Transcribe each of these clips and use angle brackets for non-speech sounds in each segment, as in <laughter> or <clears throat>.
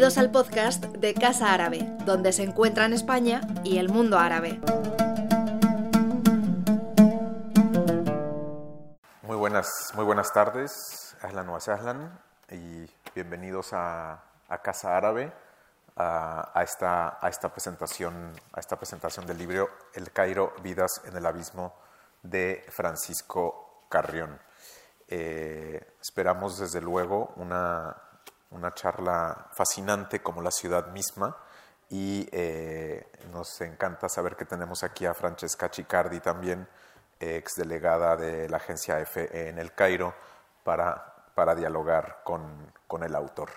Bienvenidos al podcast de Casa Árabe, donde se encuentran España y el mundo árabe. Muy buenas, muy buenas tardes, Ahlan wa Sahlan, y bienvenidos a, Casa Árabe, a, esta, presentación, a esta presentación del libro El Cairo, Vidas en el Abismo de Francisco Carrión. Eh, esperamos desde luego una, una charla fascinante como la ciudad misma y eh, nos encanta saber que tenemos aquí a Francesca Chicardi también, ex delegada de la agencia EFE en el Cairo, para, para dialogar con, con el autor.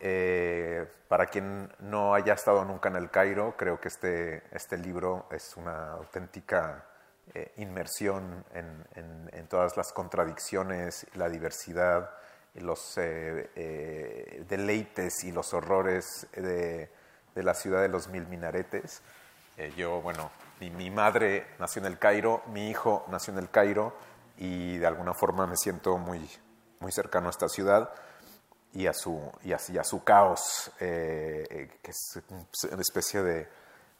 Eh, para quien no haya estado nunca en el Cairo, creo que este, este libro es una auténtica eh, inmersión en, en, en, todas las contradicciones, la diversidad, los eh, eh, deleites y los horrores de, la ciudad de los mil minaretes. Eh, yo, bueno, mi, madre nació en el Cairo, mi hijo nació en el Cairo y de alguna forma me siento muy, muy cercano a esta ciudad y a su, y a, su caos, que es una especie de,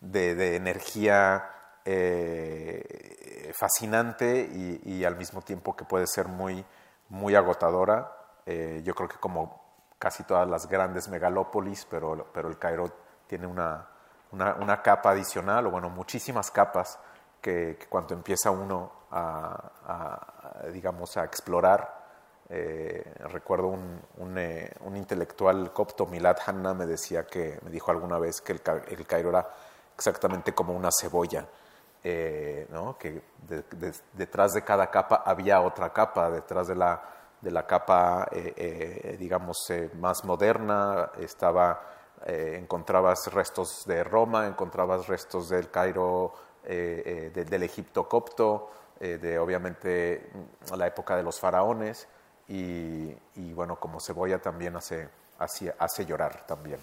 de, energía fascinante y, y, al mismo tiempo que puede ser muy, muy agotadora eh, yo creo que como casi todas las grandes megalópolis, pero, pero el Cairo tiene una, una, capa adicional, o bueno, muchísimas capas que, cuando empieza uno a, digamos, a explorar, eh, recuerdo un, eh, un, intelectual copto, Milad Hanna, me decía que, me dijo alguna vez que el, el Cairo era exactamente como una cebolla, ¿no? que detrás de cada capa había otra capa, detrás de la de la capa, eh, eh, digamos, eh, más moderna, estaba, encontrabas restos de Roma, encontrabas restos del Cairo, del Egipto copto, de obviamente la época de los faraones, y, bueno, como cebolla también hace, hace, hace llorar también.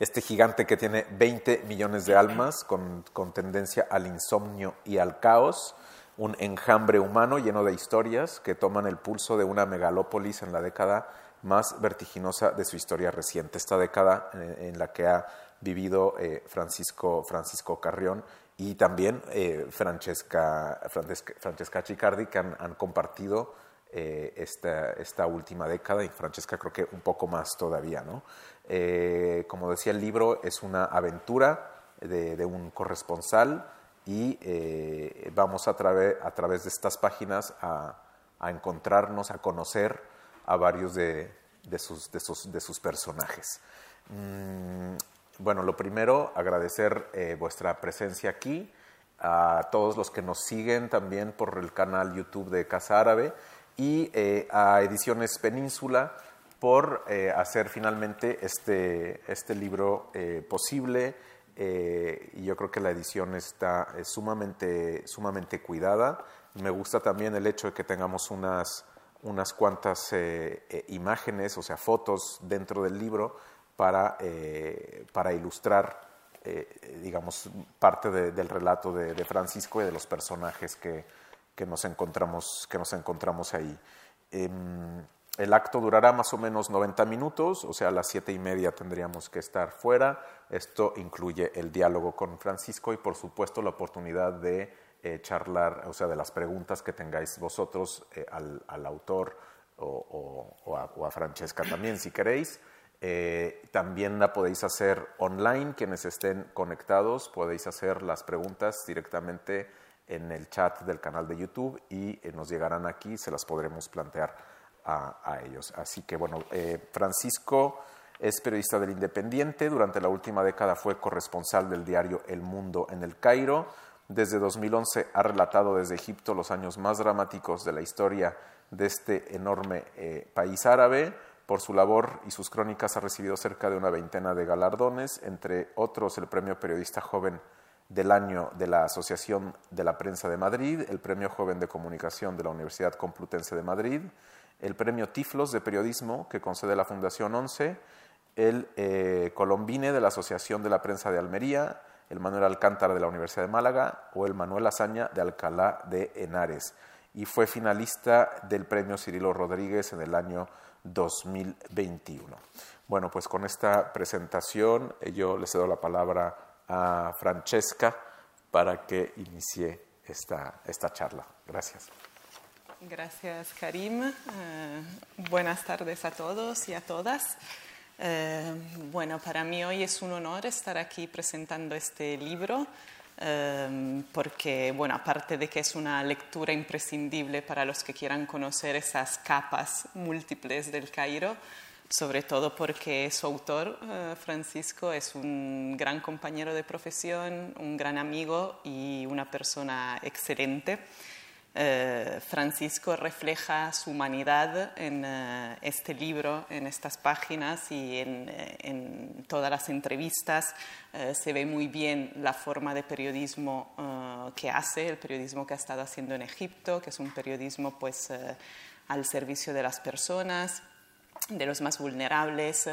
Este gigante que tiene 20 millones de almas con, con, tendencia al insomnio y al caos, un enjambre humano lleno de historias que toman el pulso de una megalópolis en la década más vertiginosa de su historia reciente, esta década eh, en la que ha vivido eh, Francisco, Francisco Carrión y también eh, Francesca, Francesca, Chicardi, que han, compartido esta, esta, última década, y Francesca creo que un poco más todavía. ¿no? como decía el libro, es una aventura de, de un corresponsal y eh, vamos a, a, través de estas páginas a, encontrarnos, a conocer a varios de, sus, de sus, personajes. Mm, bueno, lo primero, agradecer eh, vuestra presencia aquí, a todos los que nos siguen también por el canal YouTube de Casa Árabe y eh, a Ediciones Península por hacer finalmente este, este libro posible eh, y yo creo que la edición está sumamente, sumamente cuidada. Me gusta también el hecho de que tengamos unas, unas cuantas eh, eh, imágenes, o sea, fotos dentro del libro para, para ilustrar, digamos, parte del relato de, de, Francisco y de los personajes que, que, nos, encontramos, que nos encontramos ahí. El acto durará más o menos 90 minutos, o sea, a las siete y media tendríamos que estar fuera. Esto incluye el diálogo con Francisco y, por supuesto, la oportunidad de eh, charlar, o sea, de las preguntas que tengáis vosotros eh, al, autor o, a, Francesca también, si queréis. Eh, también la podéis hacer online, quienes estén conectados, podéis hacer las preguntas directamente en el chat del canal de YouTube y nos llegarán aquí, se las podremos plantear a, ellos. Así que bueno, eh, Francisco es periodista del Independiente, durante la última década fue corresponsal del diario El Mundo en el Cairo, desde 2011 ha relatado desde Egipto los años más dramáticos de la historia de este enorme eh, país árabe. Por su labor y sus crónicas ha recibido cerca de una veintena de galardones, entre otros el Premio Periodista Joven del Año de la Asociación de la Prensa de Madrid, el Premio Joven de Comunicación de la Universidad Complutense de Madrid, el premio Tiflos de Periodismo que concede la Fundación 11, el eh, Colombine de la Asociación de la Prensa de Almería, el Manuel Alcántara de la Universidad de Málaga o el Manuel Azaña de Alcalá de Henares. Y fue finalista del premio Cirilo Rodríguez en el año 2021. Bueno, pues con esta presentación yo le cedo la palabra a Francesca para que inicie esta, esta charla. Gracias. Gracias, Karim. Eh, buenas tardes a todos y a todas. Eh, bueno, para mí hoy es un honor estar aquí presentando este libro, eh, porque, bueno, aparte de que es una lectura imprescindible para los que quieran conocer esas capas múltiples del Cairo, sobre todo porque su autor, Francisco, es un gran compañero de profesión, un gran amigo y una persona excelente. Eh, Francisco refleja su humanidad en eh, este libro, en estas páginas y en, eh, todas las entrevistas. se ve muy bien la forma de periodismo que hace, el periodismo que ha estado haciendo en Egipto, que es un periodismo pues, al servicio de las personas, de los más vulnerables,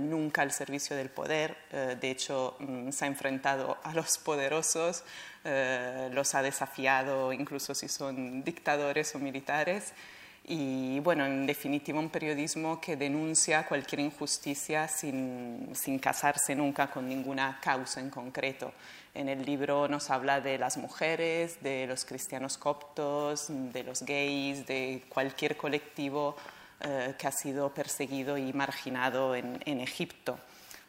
nunca al servicio del poder. de hecho, mm, se ha enfrentado a los poderosos, eh, los ha desafiado incluso si son dictadores o militares. Y bueno, en definitiva un periodismo que denuncia cualquier injusticia sin, sin casarse nunca con ninguna causa en concreto. En el libro nos habla de las mujeres, de los cristianos coptos, de los gays, de cualquier colectivo eh, que ha sido perseguido y marginado en, en Egipto.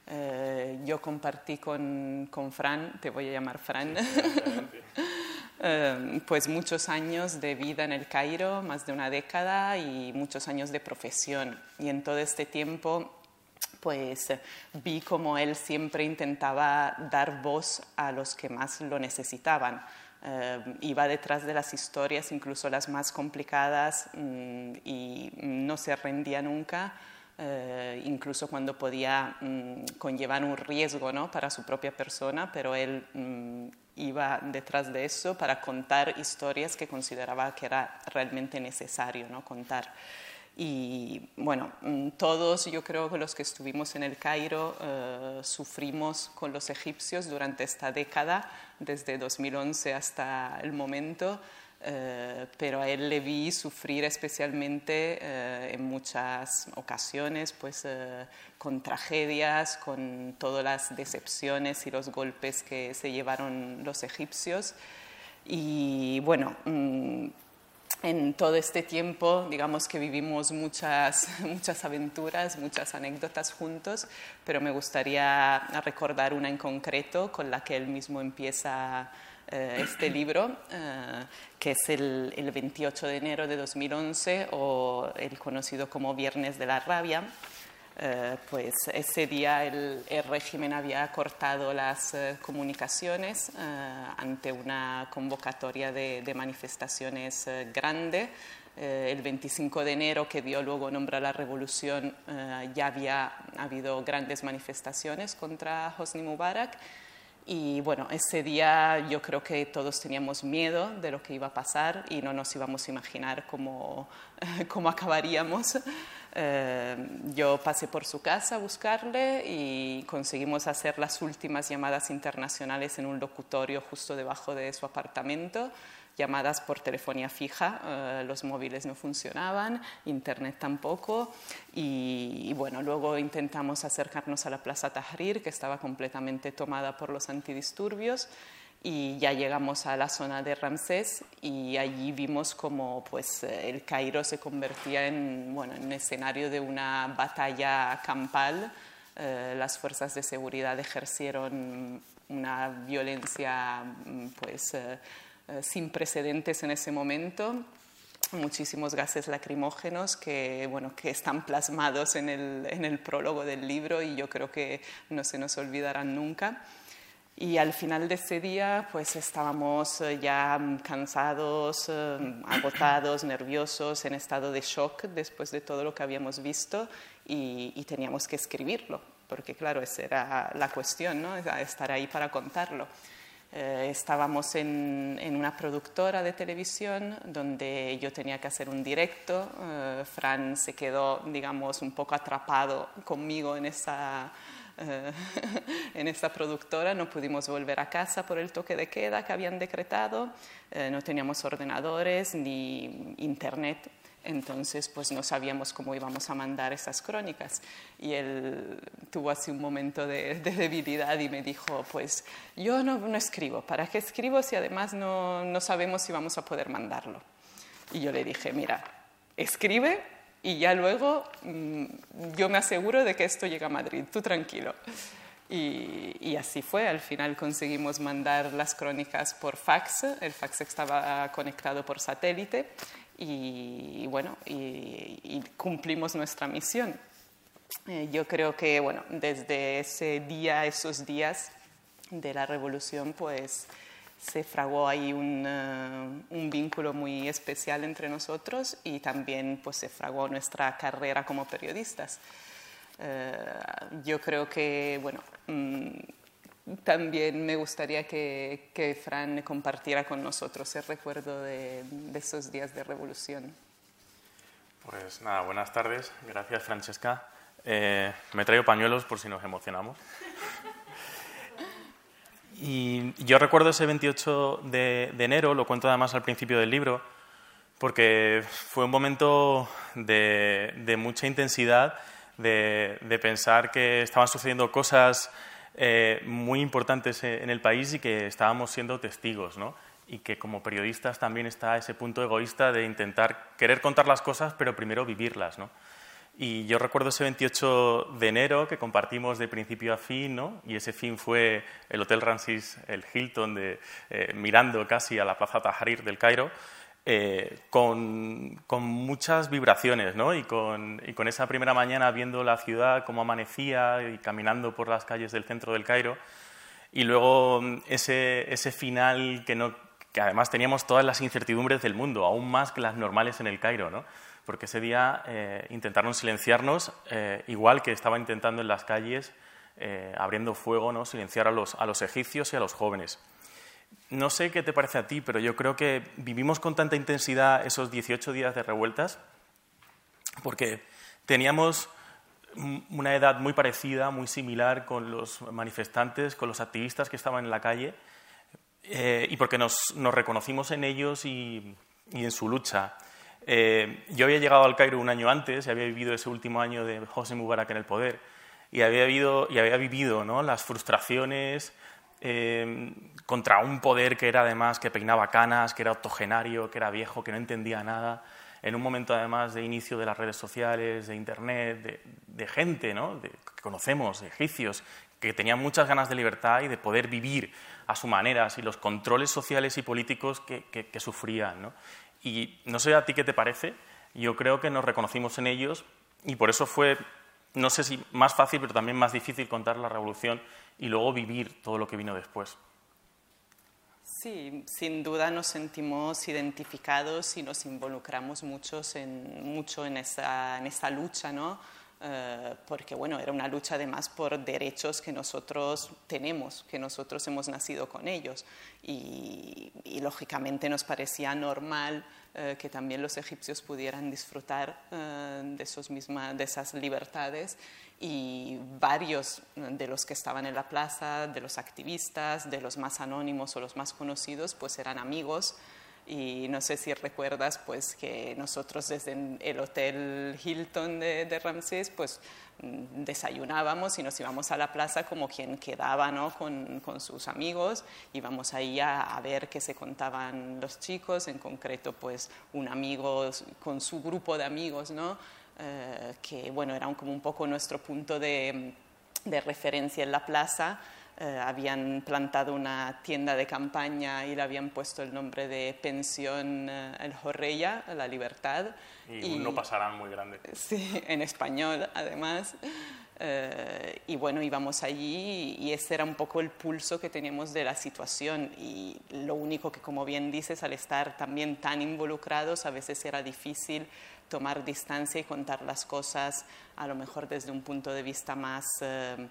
Eh, yo compartí con, con, Fran, te voy a llamar Fran, <laughs> eh, pues muchos años de vida en el Cairo, más de una década y muchos años de profesión. Y en todo este tiempo pues vi como él siempre intentaba dar voz a los que más lo necesitaban. Eh, iba detrás de las historias, incluso las más complicadas, mm, y no se rendía nunca. Eh, incluso cuando podía mm, conllevar un riesgo ¿no? para su propia persona, pero él mm, iba detrás de eso para contar historias que consideraba que era realmente necesario ¿no? contar. Y bueno, mm, todos yo creo que los que estuvimos en el Cairo eh, sufrimos con los egipcios durante esta década, desde 2011 hasta el momento. Eh, pero a él le vi sufrir especialmente eh, en muchas ocasiones, pues eh, con tragedias, con todas las decepciones y los golpes que se llevaron los egipcios. Y bueno, mm, en todo este tiempo, digamos que vivimos muchas, <laughs> muchas aventuras, muchas anécdotas juntos, pero me gustaría recordar una en concreto con la que él mismo empieza eh, este libro, eh, que es el, 28 de enero de 2011 o el conocido como Viernes de la Rabia. Eh, pues ese día el, régimen había cortado las comunicaciones ante una convocatoria de, de manifestaciones grande. el 25 de enero, que dio luego nombre a la revolución, ya había habido grandes manifestaciones contra Hosni Mubarak y bueno, ese día yo creo que todos teníamos miedo de lo que iba a pasar y no nos íbamos a imaginar cómo, <laughs> cómo acabaríamos. Eh, yo pasé por su casa a buscarle y conseguimos hacer las últimas llamadas internacionales en un locutorio justo debajo de su apartamento llamadas por telefonía fija, eh, los móviles no funcionaban, internet tampoco y, bueno, luego intentamos acercarnos a la Plaza Tahrir que estaba completamente tomada por los antidisturbios y ya llegamos a la zona de Ramsés y allí vimos como pues el Cairo se convertía en, bueno, en escenario de una batalla campal. Eh, las fuerzas de seguridad ejercieron una violencia pues eh, eh, sin precedentes en ese momento, muchísimos gases lacrimógenos que, bueno, que están plasmados en el, en el prólogo del libro y yo creo que no se nos olvidarán nunca. Y al final de ese día, pues estábamos eh, ya cansados, eh, agotados, <clears throat> nerviosos, en estado de shock después de todo lo que habíamos visto y, y, teníamos que escribirlo, porque claro, esa era la cuestión, ¿no? estar ahí para contarlo. Eh, estábamos en, una productora de televisión donde yo tenía que hacer un directo. Eh, Fran se quedó, digamos, un poco atrapado conmigo en esa, <laughs> en esa productora. No pudimos volver a casa por el toque de queda que habían decretado. no teníamos ordenadores ni internet. Entonces, pues no sabíamos cómo íbamos a mandar esas crónicas. Y él tuvo así un momento de, debilidad y me dijo, pues yo no, no, escribo. ¿Para qué escribo si además no, no sabemos si vamos a poder mandarlo? Y yo le dije, mira, escribe y ya luego mm, yo me aseguro de que esto llega a Madrid, tú tranquilo. Y, así fue, al final conseguimos mandar las crónicas por fax, el fax estaba conectado por satélite y, bueno, y, cumplimos nuestra misión. Eh, yo creo que, bueno, desde ese día, esos días de la revolución, pues se fraguó ahí un, eh, un, vínculo muy especial entre nosotros y también pues se fraguó nuestra carrera como periodistas. Eh, yo creo que, bueno, mm, también me gustaría que, que, Fran compartiera con nosotros el recuerdo de, esos días de revolución. Pues nada, buenas tardes. Gracias, Francesca. Eh, me traigo pañuelos por si nos emocionamos. Y yo recuerdo ese 28 de, enero, lo cuento además al principio del libro, porque fue un momento de, mucha intensidad, de, pensar que estaban sucediendo cosas eh, muy importantes en el país y que estábamos siendo testigos, ¿no? Y que como periodistas también está ese punto egoísta de intentar querer contar las cosas, pero primero vivirlas, ¿no? Y yo recuerdo ese 28 de enero que compartimos de principio a fin, ¿no? y ese fin fue el Hotel Ramses, el Hilton, de, eh, mirando casi a la Plaza Tahrir del Cairo, eh, con, muchas vibraciones, ¿no? Y con, y con, esa primera mañana viendo la ciudad, cómo amanecía y caminando por las calles del centro del Cairo. Y luego mm, ese, ese final que, no, que además teníamos todas las incertidumbres del mundo, aún más que las normales en el Cairo, ¿no? Porque ese día eh, intentaron silenciarnos, eh, igual que estaba intentando en las calles, abriendo fuego, ¿no? Silenciar a los, a los egipcios y a los jóvenes. No sé qué te parece a ti, pero yo creo que vivimos con tanta intensidad esos 18 días de revueltas porque teníamos una edad muy parecida, muy similar con los manifestantes, con los activistas que estaban en la calle, eh, y porque nos, reconocimos en ellos y, en su lucha. Eh, yo había llegado al Cairo un año antes y había vivido ese último año de José Mubarak en el poder y había, vivido ¿no? las frustraciones, Em, contra un poder que era además que peinaba canas, que era octogenario, que era viejo, que no entendía nada, en un momento además de inicio de las redes sociales, de Internet, de, gente que conocemos, de egipcios, que tenían muchas ganas de libertad y de poder vivir a su manera, y los controles sociales y políticos que, que sufrían. ¿no? Y no sé a ti qué te parece, yo creo que nos reconocimos en ellos y por eso fue, no sé si más fácil, pero también más difícil contar la revolución y luego vivir todo lo que vino después. Sí, sin duda nos sentimos identificados y nos involucramos muchos en, mucho en esa, en esa lucha, ¿no? Eh, porque bueno, era una lucha además por derechos que nosotros tenemos, que nosotros hemos nacido con ellos y, lógicamente nos parecía normal eh, que también los egipcios pudieran disfrutar eh, de, esos de esas libertades y varios de los que estaban en la plaza, de los activistas, de los más anónimos o los más conocidos, pues eran amigos. Y no sé si recuerdas pues que nosotros desde el Hotel Hilton de, Ramsés pues mm, desayunábamos y nos íbamos a la plaza como quien quedaba ¿no? con, con, sus amigos, íbamos ahí a, a, ver qué se contaban los chicos, en concreto pues un amigo con su grupo de amigos, ¿no? Eh, que bueno, era como un poco nuestro punto de, referencia en la plaza. Eh, habían plantado una tienda de campaña y le habían puesto el nombre de Pensión eh, El Jorreya, La Libertad. Y, no pasarán muy grande. Sí, en español además. y bueno, íbamos allí y ese era un poco el pulso que teníamos de la situación. Y lo único que, como bien dices, al estar también tan involucrados, a veces era difícil tomar distancia y contar las cosas a lo mejor desde un punto de vista más, eh, eh,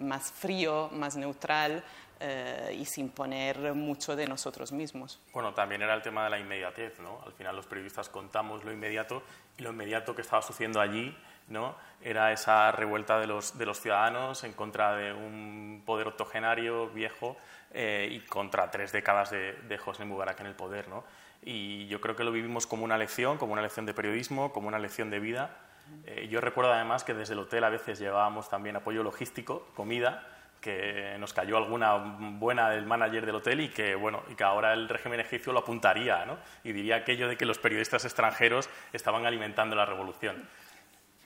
más frío, más neutral eh, y sin poner mucho de nosotros mismos. Bueno, también era el tema de la inmediatez, ¿no? Al final los periodistas contamos lo inmediato y lo inmediato que estaba sucediendo allí ¿no? Era esa revuelta de los, de los ciudadanos en contra de un poder octogenario viejo eh, y contra tres décadas de, de Hosni Mubarak en el poder, ¿no? Y yo creo que lo vivimos como una lección, como una lección de periodismo, como una lección de vida. Eh, yo recuerdo además que desde el hotel a veces llevábamos también apoyo logístico, comida, que nos cayó alguna buena del manager del hotel y que, bueno, y que ahora el régimen egipcio lo apuntaría ¿no? y diría aquello de que los periodistas extranjeros estaban alimentando la revolución.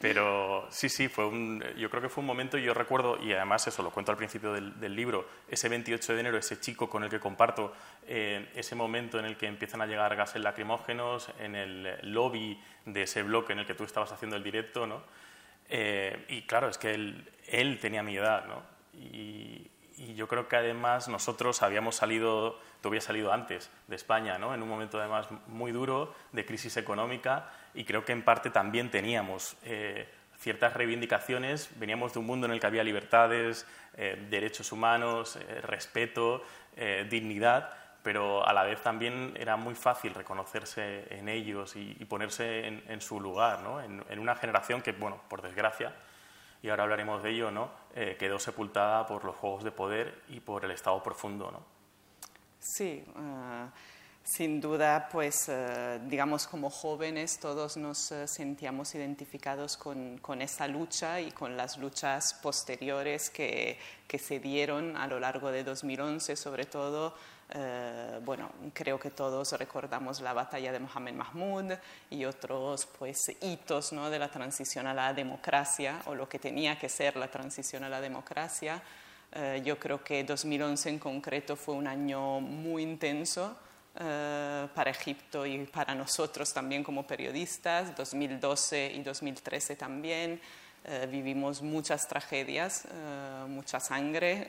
Pero sí, sí, fue un, yo creo que fue un momento, y yo recuerdo, y además eso lo cuento al principio del, libro, ese 28 de enero, ese chico con el que comparto eh, ese momento en el que empiezan a llegar gases lacrimógenos en el lobby de ese bloque en el que tú estabas haciendo el directo, ¿no? Eh, y claro, es que él, tenía mi edad, ¿no? Y, y yo creo que además nosotros habíamos salido, tú habías salido antes de España, ¿no? en un momento además muy duro de crisis económica y creo que en parte también teníamos eh, ciertas reivindicaciones, veníamos de un mundo en el que había libertades, eh, derechos humanos, eh, respeto, dignidad, pero a la vez también era muy fácil reconocerse en ellos y, ponerse en, su lugar, ¿no? en, una generación que, bueno, por desgracia, y ahora hablaremos de ello, ¿no? Quedó sepultada por los juegos de poder y por el Estado profundo. ¿no? Sí, sin duda, pues eh, digamos como jóvenes todos nos sentíamos identificados con, con, esa lucha y con las luchas posteriores que, se dieron a lo largo de 2011, sobre todo eh, bueno, creo que todos recordamos la batalla de Mohamed Mahmoud y otros pues, hitos ¿no? de la transición a la democracia o lo que tenía que ser la transición a la democracia. Eh, yo creo que 2011 en concreto fue un año muy intenso eh, para Egipto y para nosotros también como periodistas, 2012 y 2013 también. vivimos muchas tragedias, mucha sangre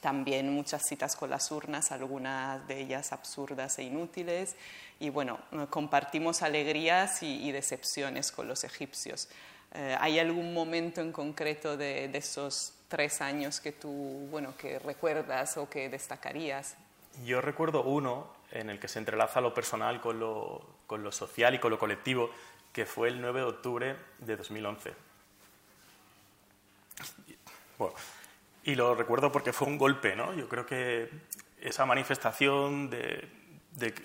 también muchas citas con las urnas, algunas de ellas absurdas e inútiles. Y bueno, eh, compartimos alegrías y, decepciones con los egipcios. Eh, ¿Hay algún momento en concreto de, esos tres años que tú, bueno, que recuerdas o que destacarías? Yo recuerdo uno en el que se entrelaza lo personal con lo, social y con lo colectivo, que fue el 9 de octubre de 2011. Bueno, y lo recuerdo porque fue un golpe, ¿no? Yo creo que esa manifestación de,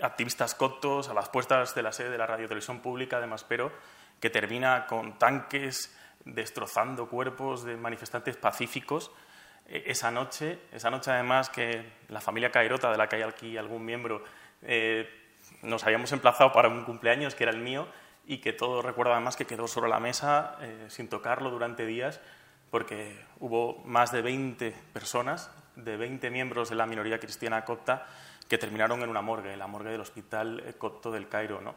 activistas coptos a las puertas de la sede de la Radio Televisión Pública de Maspero, que termina con tanques destrozando cuerpos de manifestantes pacíficos, esa noche, esa noche además que la familia Cairota, de la que hay aquí algún miembro, eh, nos habíamos emplazado para un cumpleaños que era el mío y que todo recuerdo además que quedó sobre la mesa eh, sin tocarlo durante días porque hubo más de 20 personas, de 20 miembros de la minoría cristiana copta, que terminaron en una morgue, en la morgue del Hospital eh, Copto del Cairo. ¿no?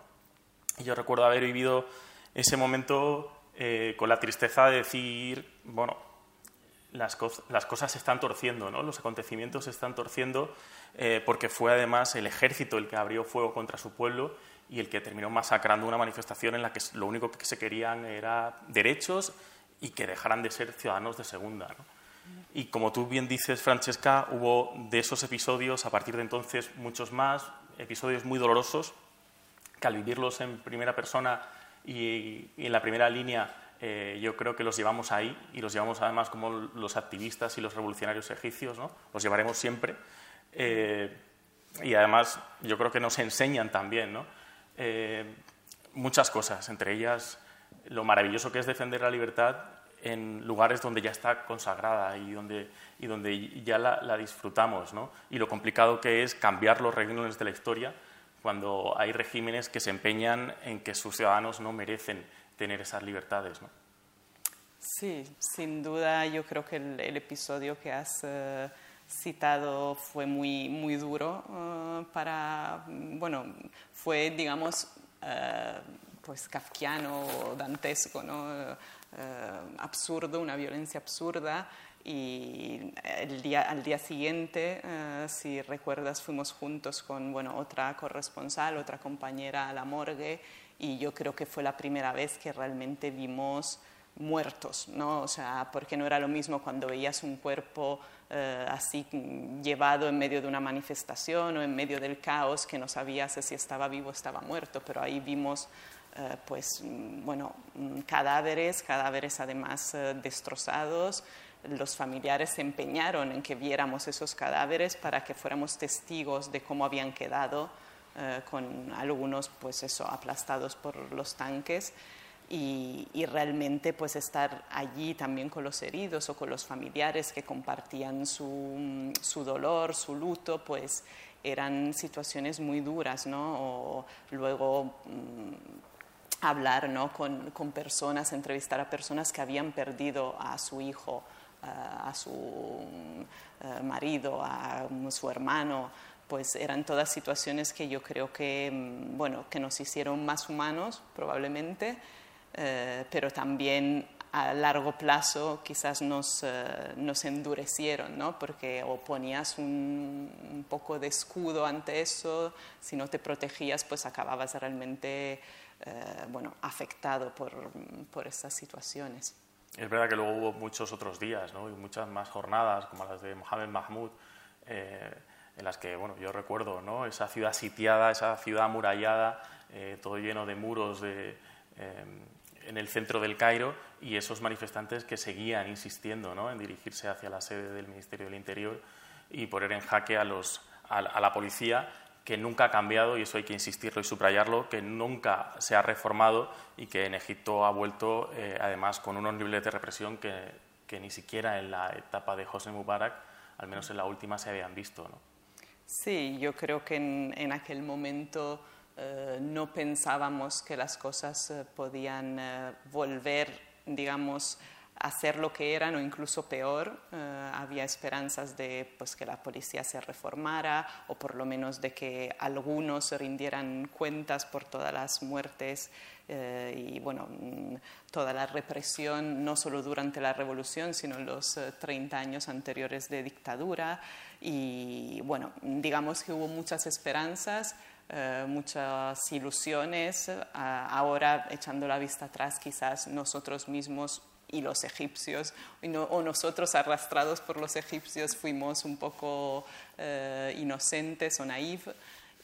Y yo recuerdo haber vivido ese momento eh, con la tristeza de decir, bueno, las, cosas se están torciendo, ¿no? los acontecimientos se están torciendo, eh, porque fue además el ejército el que abrió fuego contra su pueblo y el que terminó masacrando una manifestación en la que lo único que se querían era derechos y que dejaran de ser ciudadanos de segunda. Y como tú bien dices, Francesca, hubo de esos episodios, a partir de entonces, muchos más, episodios muy dolorosos, que al vivirlos en primera persona y, en la primera línea, eh, yo creo que los llevamos ahí y los llevamos además como los activistas y los revolucionarios egipcios, ¿no? los llevaremos siempre. Eh, y además yo creo que nos enseñan también ¿no? Eh, muchas cosas, entre ellas lo maravilloso que es defender la libertad en lugares donde ya está consagrada y donde, y donde ya la, disfrutamos, ¿no? Y lo complicado que es cambiar los regímenes de la historia cuando hay regímenes que se empeñan en que sus ciudadanos no merecen tener esas libertades, ¿no? Sí, sin duda yo creo que el, episodio que has eh, citado fue muy, muy duro eh, para, bueno, fue, digamos, uh, pues kafkiano o dantesco, ¿no? Absurdo, una violencia absurda. Y el día, al día siguiente, eh, si recuerdas, fuimos juntos con bueno, otra corresponsal, otra compañera a la morgue, y yo creo que fue la primera vez que realmente vimos muertos, ¿no? O sea, porque no era lo mismo cuando veías un cuerpo eh, así llevado en medio de una manifestación o en medio del caos que no sabías si estaba vivo o estaba muerto, pero ahí vimos pues, mm, bueno, cadáveres, cadáveres además destrozados. Los familiares se empeñaron en que viéramos esos cadáveres para que fuéramos testigos de cómo habían quedado, con algunos, pues eso, aplastados por los tanques y, realmente pues estar allí también con los heridos o con los familiares que compartían su, su dolor, su luto, pues eran situaciones muy duras, ¿no? O luego mm, hablar ¿no? con, con, personas, entrevistar a personas que habían perdido a su hijo, a su eh, marido, a su hermano, pues eran todas situaciones que yo creo que, mm, bueno, que nos hicieron más humanos probablemente eh, pero también a largo plazo quizás nos, eh, nos endurecieron, ¿no? porque o ponías un, poco de escudo ante eso, si no te protegías, pues acababas realmente eh, bueno, afectado por, por estas situaciones. Es verdad que luego hubo muchos otros días ¿no? y muchas más jornadas, como las de Mohamed Mahmoud, en las que bueno, yo recuerdo ¿no? esa ciudad sitiada, esa ciudad amurallada, todo lleno de muros, de, en el centro del Cairo y esos manifestantes que seguían insistiendo ¿no? en dirigirse hacia la sede del Ministerio del Interior y poner en jaque a, los, a, la policía que nunca ha cambiado, y eso hay que insistirlo y subrayarlo, que nunca se ha reformado y que en Egipto ha vuelto, eh, además, con unos niveles de represión que, que, ni siquiera en la etapa de José Mubarak, al menos en la última, se habían visto. ¿no? Sí, yo creo que en, en aquel momento eh, no pensábamos que las cosas eh, podían eh, volver, digamos, a ser lo que eran o incluso peor. había esperanzas de pues, que la policía se reformara o por lo menos de que algunos rindieran cuentas por todas las muertes y bueno, mm, toda la represión, no solo durante la revolución, sino los 30 años anteriores de dictadura. Y bueno, digamos que hubo muchas esperanzas. Eh, muchas ilusiones. ahora, echando la vista atrás, quizás nosotros mismos y los egipcios, o nosotros arrastrados por los egipcios, fuimos un poco eh, inocentes o naivos.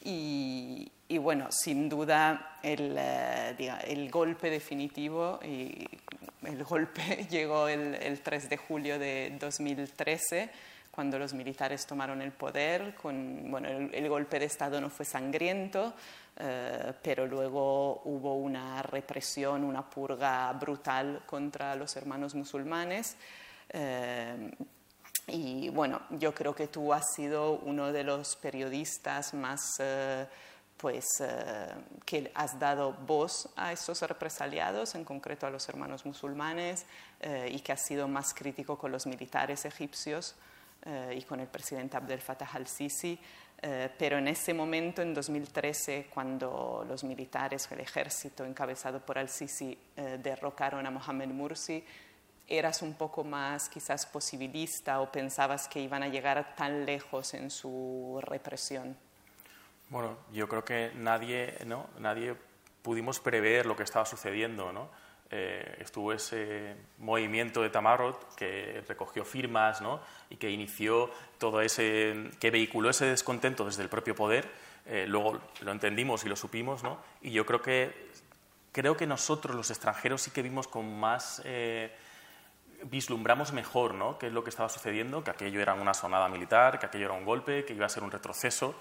Y, bueno, sin duda el, eh, el, golpe definitivo, y el golpe <laughs> llegó el, el 3 de julio de 2013 cuando los militares tomaron el poder. Con, bueno, el, golpe de Estado no fue sangriento, eh, pero luego hubo una represión, una purga brutal contra los hermanos musulmanes. Eh, y bueno, yo creo que tú has sido uno de los periodistas más... Eh, pues, que has dado voz a esos represaliados, en concreto a los hermanos musulmanes, y que has sido más crítico con los militares egipcios eh, y con el presidente Abdel Fattah al-Sisi, eh, pero en ese momento, en 2013, cuando los militares, el ejército encabezado por al-Sisi, eh, derrocaron a Mohamed Mursi, eras un poco más quizás posibilista o pensabas que iban a llegar tan lejos en su represión? Bueno, yo creo que nadie, ¿no? nadie pudimos prever lo que estaba sucediendo, ¿no? Eh, estuvo ese movimiento de Tamarot que recogió firmas ¿no? y que inició todo ese, que vehiculó ese descontento desde el propio poder. Eh, luego lo entendimos y lo supimos, ¿no? y yo creo que, creo que nosotros, los extranjeros, sí que vimos con más. Eh, vislumbramos mejor ¿no? qué es lo que estaba sucediendo, que aquello era una sonada militar, que aquello era un golpe, que iba a ser un retroceso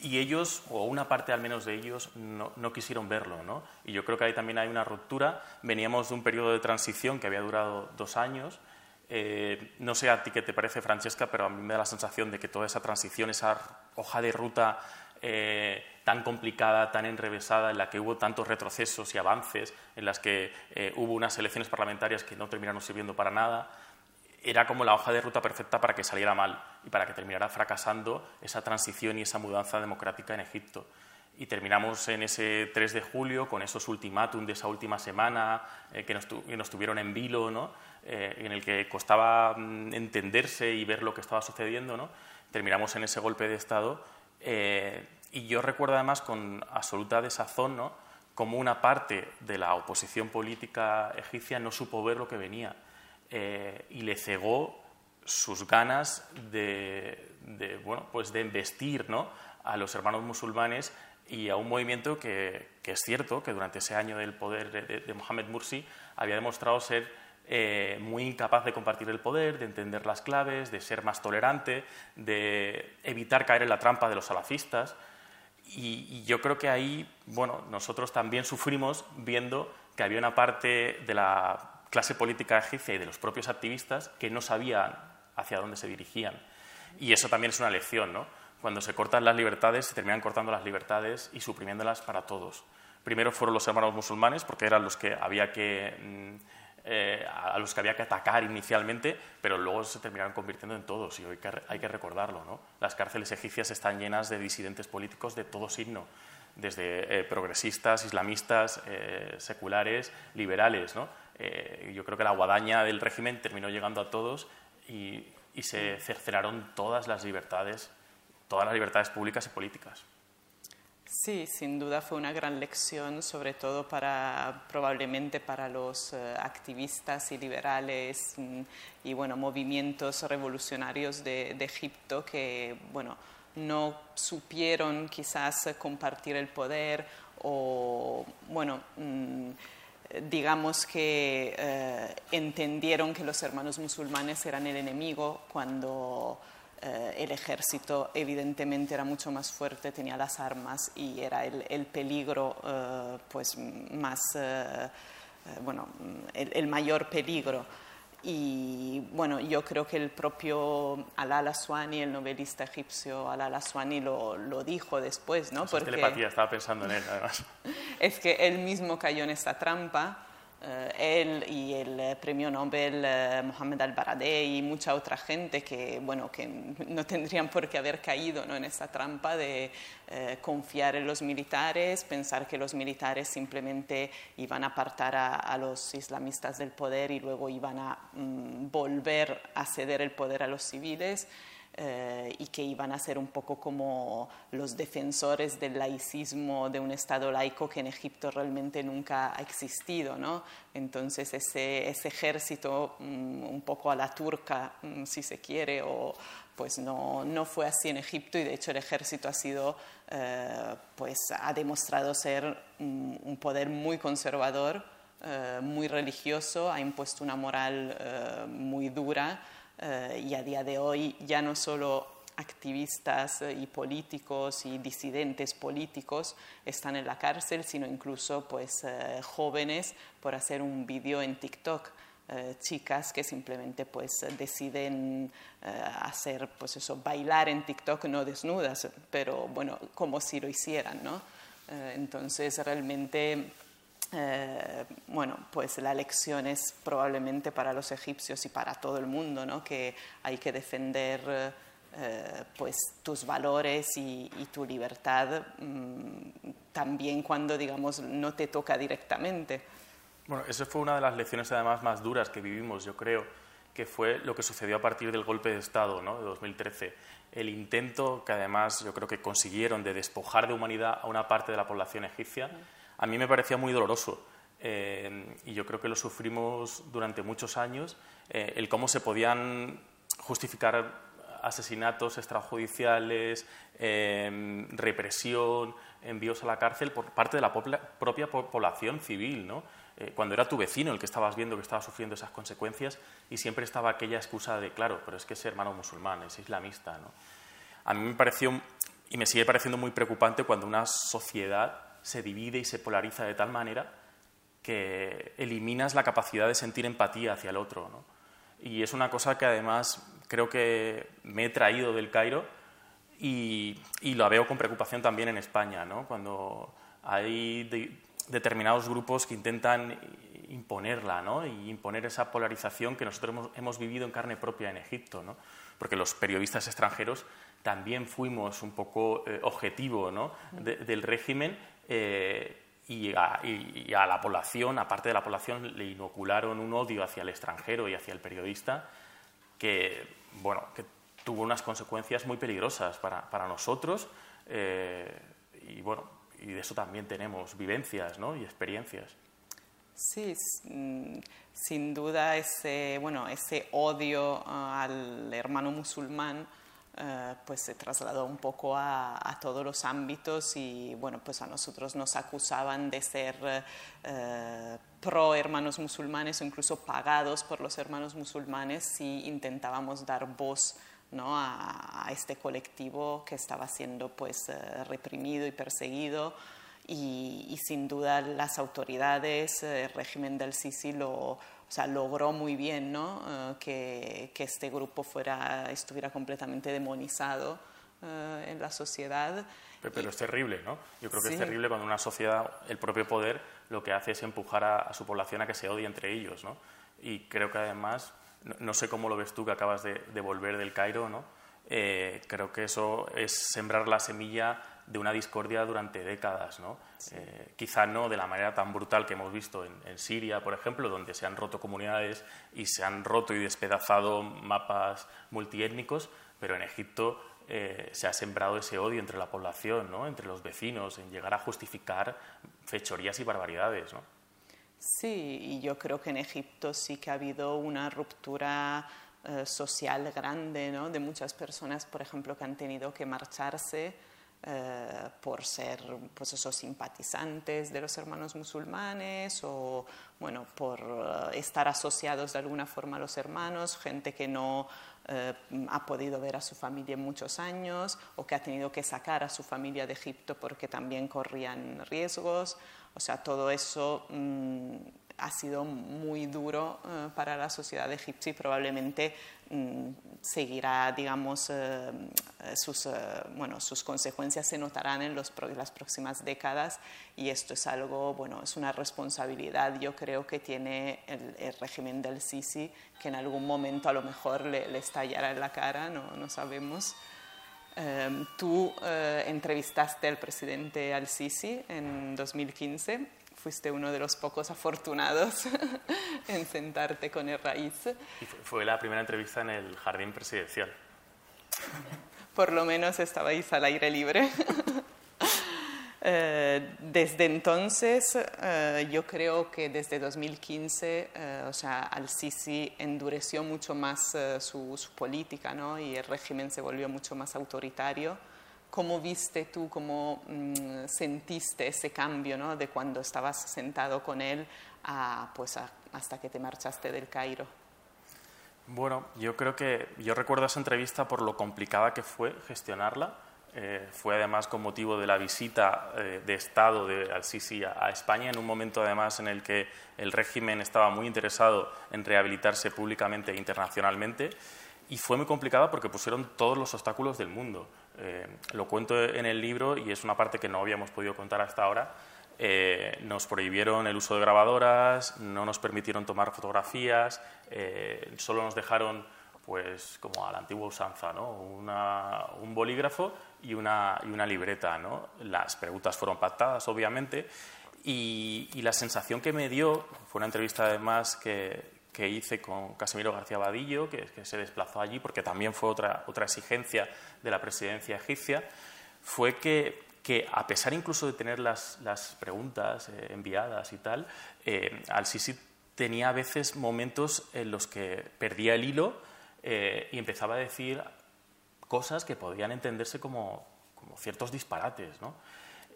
y ellos, o una parte al menos de ellos, no, no, quisieron verlo. ¿no? Y yo creo que ahí también hay una ruptura. Veníamos de un periodo de transición que había durado dos años. Eh, no sé a ti qué te parece, Francesca, pero a mí me da la sensación de que toda esa transición, esa hoja de ruta eh, tan complicada, tan enrevesada, en la que hubo tantos retrocesos y avances, en las que eh, hubo unas elecciones parlamentarias que no terminaron sirviendo para nada, era como la hoja de ruta perfecta para que saliera mal y para que terminara fracasando esa transición y esa mudanza democrática en Egipto. Y terminamos en ese 3 de julio con esos ultimátum de esa última semana eh, que, nos tuvieron en vilo, ¿no? Eh, en el que costaba mm, entenderse y ver lo que estaba sucediendo. ¿no? Terminamos en ese golpe de Estado. Eh, y yo recuerdo además con absoluta desazón ¿no? como una parte de la oposición política egipcia no supo ver lo que venía eh, y le cegó sus ganas de, bueno, pues de embestir ¿no? a los hermanos musulmanes y a un movimiento que, es cierto que durante ese año del poder de, Mohamed Mursi había demostrado ser eh, muy incapaz de compartir el poder, de entender las claves, de ser más tolerante, de evitar caer en la trampa de los salafistas. Y, yo creo que ahí, bueno, nosotros también sufrimos viendo que había una parte de la clase política egipcia y de los propios activistas que no sabían hacia dónde se dirigían. Y eso también es una lección, ¿no? Cuando se cortan las libertades, se terminan cortando las libertades y suprimiéndolas para todos. Primero fueron los hermanos musulmanes, porque eran los que había que, mm, eh, a los que había que atacar inicialmente, pero luego se terminaron convirtiendo en todos, y hoy hay que recordarlo. ¿no? Las cárceles egipcias están llenas de disidentes políticos de todo signo, desde eh, progresistas, islamistas, eh, seculares, liberales. ¿no? Yo creo que la guadaña del régimen terminó llegando a todos y, y se cercenaron todas las libertades todas las libertades públicas y políticas. Sí, sin duda fue una gran lección, sobre todo para probablemente para los eh, activistas y liberales mm, y bueno movimientos revolucionarios de, Egipto que bueno no supieron quizás compartir el poder o bueno mm, digamos que eh, entendieron que los hermanos musulmanes eran el enemigo cuando eh, el ejército evidentemente era mucho más fuerte, tenía las armas y era el, peligro eh, pues más, bueno, el, mayor peligro. Y bueno, yo creo que el propio Alal Aswani, el novelista egipcio Alal Aswani, lo, lo dijo después, ¿no? Porque telepatía, estaba pensando en él, además. <laughs> es que él mismo cayó en esta trampa él y el eh, premio Nobel eh, Mohamed Al-Baradei y mucha otra gente que, bueno, que <laughs> no tendrían por qué haber caído ¿no? en esa trampa de confiar en los militares, pensar que los militares simplemente iban a apartar a, los islamistas del poder y luego iban a mm, volver a ceder el poder a los civiles. Eh, y que iban a ser un poco como los defensores del laicismo de un Estado laico que en Egipto realmente nunca ha existido. ¿no? Entonces ese, ese ejército mm, un poco a la turca, mm, si se quiere, o, pues no, no, fue así en Egipto y de hecho el ejército ha sido, eh, pues ha demostrado ser un, poder muy conservador, eh, muy religioso, ha impuesto una moral muy dura eh, y a día de hoy ya no solo activistas eh, y políticos y disidentes políticos están en la cárcel, sino incluso pues, eh, jóvenes por hacer un vídeo en TikTok. chicas que simplemente pues deciden hacer pues eso bailar en TikTok no desnudas pero bueno como si lo hicieran no entonces realmente eh, bueno, pues la lección es probablemente para los egipcios y para todo el mundo, ¿no? que hay que defender eh, pues tus valores y, tu libertad mm, también cuando, digamos, no te toca directamente. Bueno, esa fue una de las lecciones además más duras que vivimos, yo creo, que fue lo que sucedió a partir del golpe de Estado ¿no? de 2013. El intento que además yo creo que consiguieron de despojar de humanidad a una parte de la población egipcia a mí me parecía muy doloroso. Eh, y yo creo que lo sufrimos durante muchos años, eh, el cómo se podían justificar asesinatos extrajudiciales, eh, represión, envíos a la cárcel por parte de la propia población civil, ¿no? cuando era tu vecino el que estabas viendo que estaba sufriendo esas consecuencias y siempre estaba aquella excusa de, claro, pero es que es hermano musulmán, es islamista. ¿no? A mí me pareció y me sigue pareciendo muy preocupante cuando una sociedad se divide y se polariza de tal manera que eliminas la capacidad de sentir empatía hacia el otro. Y es una cosa que además creo que me he traído del Cairo y, y lo veo con preocupación también en España, ¿no? cuando hay determinados grupos que intentan imponerla ¿no? y imponer esa polarización que nosotros hemos, vivido en carne propia en Egipto, ¿no? porque los periodistas extranjeros también fuimos un poco eh, objetivo ¿no? del régimen eh, y, a, la población, aparte de la población, le inocularon un odio hacia el extranjero y hacia el periodista que, bueno, que tuvo unas consecuencias muy peligrosas para, para nosotros eh, y, bueno, y de eso también tenemos vivencias ¿no? y experiencias. Sí, sin duda ese, bueno, ese odio ah, al hermano musulmán eh, pues se trasladó un poco a, todos los ámbitos y bueno, pues a nosotros nos acusaban de ser eh, pro hermanos musulmanes o incluso pagados por los hermanos musulmanes si intentábamos dar voz ¿no? a, este colectivo que estaba siendo pues eh, reprimido y perseguido y, sin duda las autoridades, el régimen del Sisi lo, o sea, logró muy bien ¿no? Eh, que, que, este grupo fuera, estuviera completamente demonizado eh, en la sociedad. Pero, es terrible, ¿no? Yo creo que es terrible cuando una sociedad, el propio poder, lo que hace es empujar a, su población a que se odie entre ellos, ¿no? Y creo que además, no, sé cómo lo ves tú que acabas de, de volver del Cairo, ¿no? Eh, creo que eso es sembrar la semilla de una discordia durante décadas, ¿no? Eh, quizá no de la manera tan brutal que hemos visto en, Siria, por ejemplo, donde se han roto comunidades y se han roto y despedazado mapas multiétnicos, pero en Egipto eh, se ha sembrado ese odio entre la población, ¿no? entre los vecinos, en llegar a justificar fechorías y barbaridades. ¿no? Sí, y yo creo que en Egipto sí que ha habido una ruptura eh, social grande ¿no? de muchas personas, por ejemplo, que han tenido que marcharse eh, por ser pues esos simpatizantes de los hermanos musulmanes o bueno, por eh, estar asociados de alguna forma a los hermanos, gente que no ha podido ver a su familia en muchos años o que ha tenido que sacar a su familia de Egipto porque también corrían riesgos. O sea, todo eso mm, ha sido muy duro eh, para la sociedad egipcia y probablemente seguirá, digamos, eh, sus, eh, bueno, sus consecuencias se notarán en los, las próximas décadas y esto es algo, bueno, es una responsabilidad, yo creo que tiene el, régimen del Sisi, que en algún momento a lo mejor le, estallará en la cara, no, no sabemos. tú entrevistaste al presidente al-Sisi en 2015 fuiste uno de los pocos afortunados <laughs> en sentarte con el raíz. Y fue la primera entrevista en el jardín presidencial. Por lo menos estabais al aire libre. <laughs> Eh, desde entonces, eh, yo creo que desde 2015, eh, o sea, Al-Sisi endureció mucho más su, su, política ¿no? y el régimen se volvió mucho más autoritario ¿Cómo viste tú, cómo mm, sentiste ese cambio ¿no? de cuando estabas sentado con él a, pues hasta que te marchaste del Cairo? Bueno, yo creo que yo recuerdo esa entrevista por lo complicada que fue gestionarla. Eh, fue además con motivo de la visita eh, de Estado de Al-Sisi a, España, en un momento además en el que el régimen estaba muy interesado en rehabilitarse públicamente e internacionalmente. Y fue muy complicada porque pusieron todos los obstáculos del mundo. Eh, lo cuento en el libro y es una parte que no habíamos podido contar hasta ahora. Eh, nos prohibieron el uso de grabadoras, no nos permitieron tomar fotografías, eh, solo nos dejaron, pues, como a la antigua usanza, ¿no? un bolígrafo y una, y una libreta. ¿no? Las preguntas fueron pactadas, obviamente, y la sensación que me dio, fue una entrevista además que, que hice con Casimiro García Vadillo, que, se desplazó allí porque también fue otra, otra exigencia de la presidencia egipcia, fue que, que a pesar incluso de tener las, las preguntas eh, enviadas y tal, eh, Al-Sisi tenía a veces momentos en los que perdía el hilo eh, y empezaba a decir cosas que podían entenderse como, como ciertos disparates. ¿no?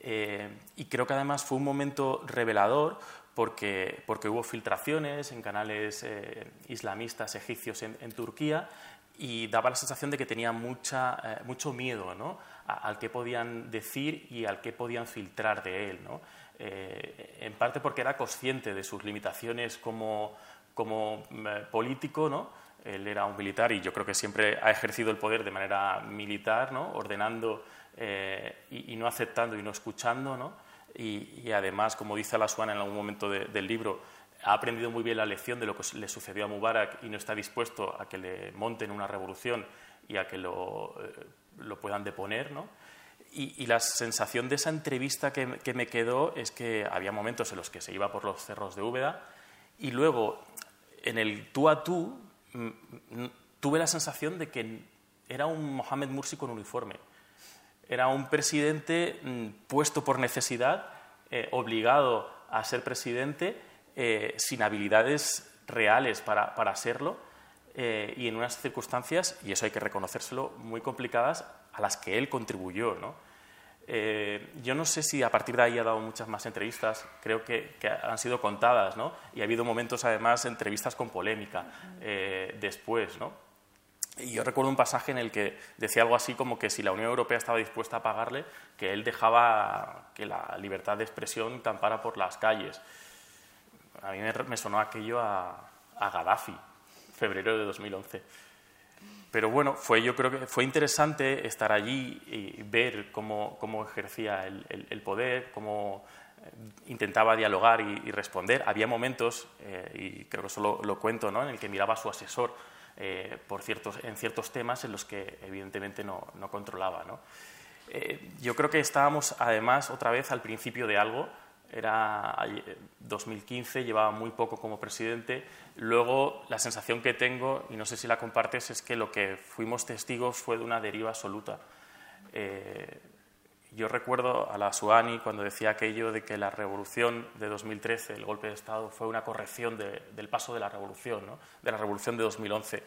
y creo que además fue un momento revelador porque, porque hubo filtraciones en canales eh, islamistas egipcios en, Turquía y daba la sensación de que tenía mucha, eh, mucho miedo ¿no? al que podían decir y al que podían filtrar de él. ¿no? Eh, en parte porque era consciente de sus limitaciones como, como político, ¿no? él era un militar y yo creo que siempre ha ejercido el poder de manera militar, ¿no? ordenando y, y, no aceptando y no escuchando. ¿no? Y, además, como dice Alasuana en algún momento del libro, ha aprendido muy bien la lección de lo que le sucedió a Mubarak y no está dispuesto a que le monten una revolución y a que lo, eh, puedan deponer. ¿no? Y, la sensación de esa entrevista que, me quedó es que había momentos en los que se iba por los cerros de Úbeda y luego en el tú a tú mm, mm, tuve la sensación de que era un Mohamed Mursi con uniforme era un presidente mm, puesto por necesidad, eh, obligado a ser presidente, eh, sin habilidades reales para, para serlo, eh, y en unas circunstancias, y eso hay que reconocérselo, muy complicadas a las que él contribuyó. ¿no? Eh, yo no sé si a partir de ahí ha dado muchas más entrevistas, creo que, han sido contadas, ¿no? y ha habido momentos además entrevistas con polémica eh, después. ¿no? Y yo recuerdo un pasaje en el que decía algo así como que si la Unión Europea estaba dispuesta a pagarle, que él dejaba que la libertad de expresión campara por las calles. A mí me, sonó aquello a, a Gaddafi, febrero de 2011. Pero bueno, fue, yo creo que fue interesante estar allí y ver cómo, cómo ejercía el, poder, cómo intentaba dialogar y, responder. Había momentos, eh, y creo que eso lo, cuento, ¿no? en el que miraba a su asesor eh, por ciertos, en ciertos temas en los que evidentemente no, no controlaba. ¿no? yo creo que estábamos además otra vez al principio de algo era 2015, llevaba muy poco como presidente. Luego, la sensación que tengo, y no sé si la compartes, es que lo que fuimos testigos fue de una deriva absoluta. Eh, yo recuerdo a la Suani cuando decía aquello de que la revolución de 2013, el golpe de Estado, fue una corrección del paso de la revolución, de la revolución de 2011.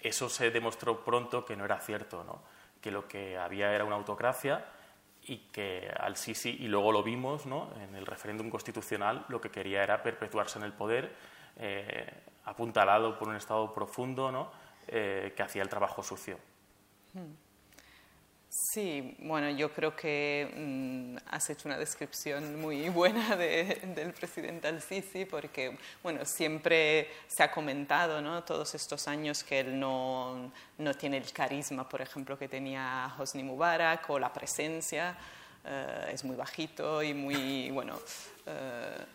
Eso se demostró pronto que no era cierto, que lo que había era una autocracia y que al Sisi, y luego lo vimos en el referéndum constitucional, lo que quería era perpetuarse en el poder, eh, apuntalado por un Estado profundo. Eh, que hacía el trabajo sucio. Hmm. Sí, bueno, yo creo que mm, has hecho una descripción muy <laughs> buena del presidente Al-Sisi porque, bueno, siempre se ha comentado, ¿no? Todos estos años que él no, no tiene el carisma, por ejemplo, que tenía Hosni Mubarak o la presencia, eh, es muy bajito y muy, bueno, eh,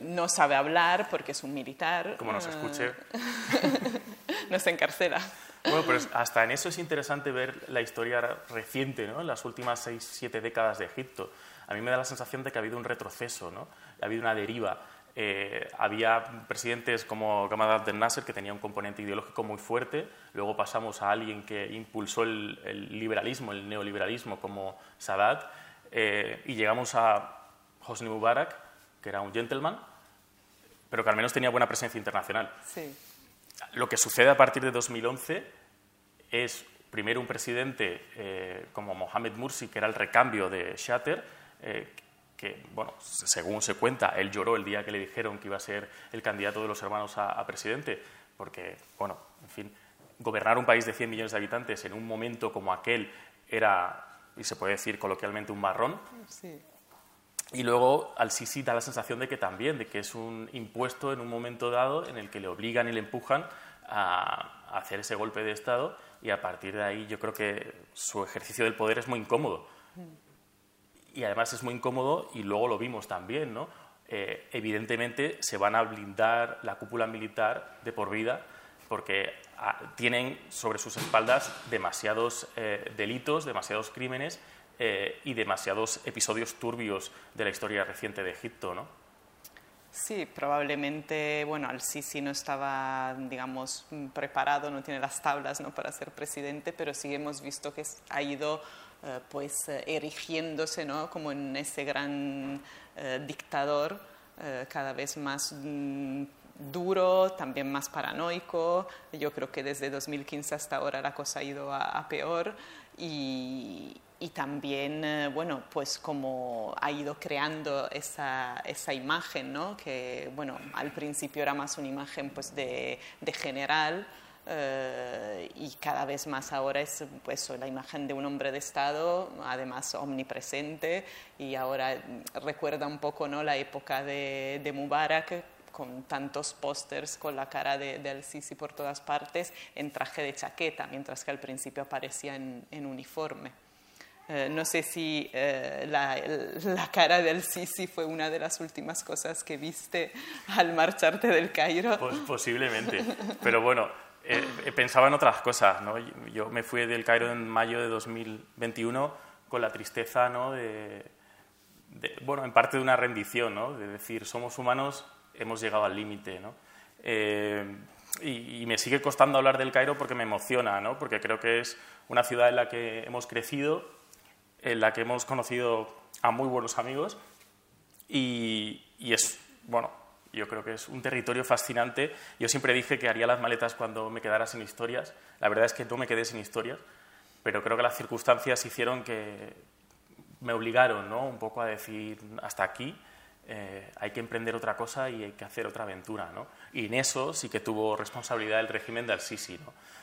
no sabe hablar porque es un militar. Como nos escuche. Eh, no se encarcela. Bueno, pero hasta en eso es interesante ver la historia reciente, ¿no? las últimas seis, siete décadas de Egipto. A mí me da la sensación de que ha habido un retroceso, ¿no? ha habido una deriva. Eh, había presidentes como Gamal Abdel Nasser que tenía un componente ideológico muy fuerte, luego pasamos a alguien que impulsó el, liberalismo, el neoliberalismo como Sadat, eh, y llegamos a Hosni Mubarak, que era un gentleman, pero que al menos tenía buena presencia internacional. Sí. Lo que sucede a partir de 2011 es primero un presidente eh, como Mohamed Mursi, que era el recambio de Shatter, eh, que, bueno, según se cuenta, él lloró el día que le dijeron que iba a ser el candidato de los hermanos a, presidente, porque, bueno, en fin, gobernar un país de 100 millones de habitantes en un momento como aquel era, y se puede decir coloquialmente, un marrón. Sí. Y luego al Sisi da la sensación de que también, de que es un impuesto en un momento dado en el que le obligan y le empujan a, hacer ese golpe de Estado y a partir de ahí yo creo que su ejercicio del poder es muy incómodo. Y además es muy incómodo y luego lo vimos también, ¿no? Eh, evidentemente se van a blindar la cúpula militar de por vida porque ah, tienen sobre sus espaldas demasiados eh, delitos, demasiados crímenes eh, y demasiados episodios turbios de la historia reciente de Egipto, ¿no? Sí, probablemente, bueno, Al-Sisi no estaba, digamos, preparado, no tiene las tablas ¿no? para ser presidente, pero sí hemos visto que ha ido, eh, pues, eh, erigiéndose, ¿no? Como en ese gran dictador, cada vez más mm, duro, también más paranoico. Yo creo que desde 2015 hasta ahora la cosa ha ido a peor y, y también, eh, bueno, pues como ha ido creando esa, esa imagen, ¿no? Que, bueno, al principio era más una imagen pues de, de general eh, y cada vez más ahora es pues la imagen de un hombre de Estado, además omnipresente y ahora recuerda un poco, ¿no? La época de, de Mubarak con tantos pósters con la cara de, de Al-Sisi por todas partes en traje de chaqueta, mientras que al principio aparecía en, en uniforme. Eh, no sé si eh, la, cara del Sisi fue una de las últimas cosas que viste al marcharte del Cairo. Posiblemente, pero bueno, eh, pensaba en otras cosas. ¿no? Yo me fui del Cairo en mayo de 2021 con la tristeza ¿no? de, bueno, en parte de una rendición, ¿no? de decir, somos humanos, hemos llegado al límite. ¿no? y, y, me sigue costando hablar del Cairo porque me emociona, ¿no? porque creo que es una ciudad en la que hemos crecido en la que hemos conocido a muy buenos amigos y, es, bueno, Yo creo que es un territorio fascinante. Yo siempre dije que haría las maletas cuando me quedara sin historias. La verdad es que no me quedé sin historias, pero creo que las circunstancias hicieron que me obligaron ¿no? un poco a decir hasta aquí. Eh, hay que emprender otra cosa y hay que hacer otra aventura. ¿no? Y en eso sí que tuvo responsabilidad el régimen de Al-Sisi.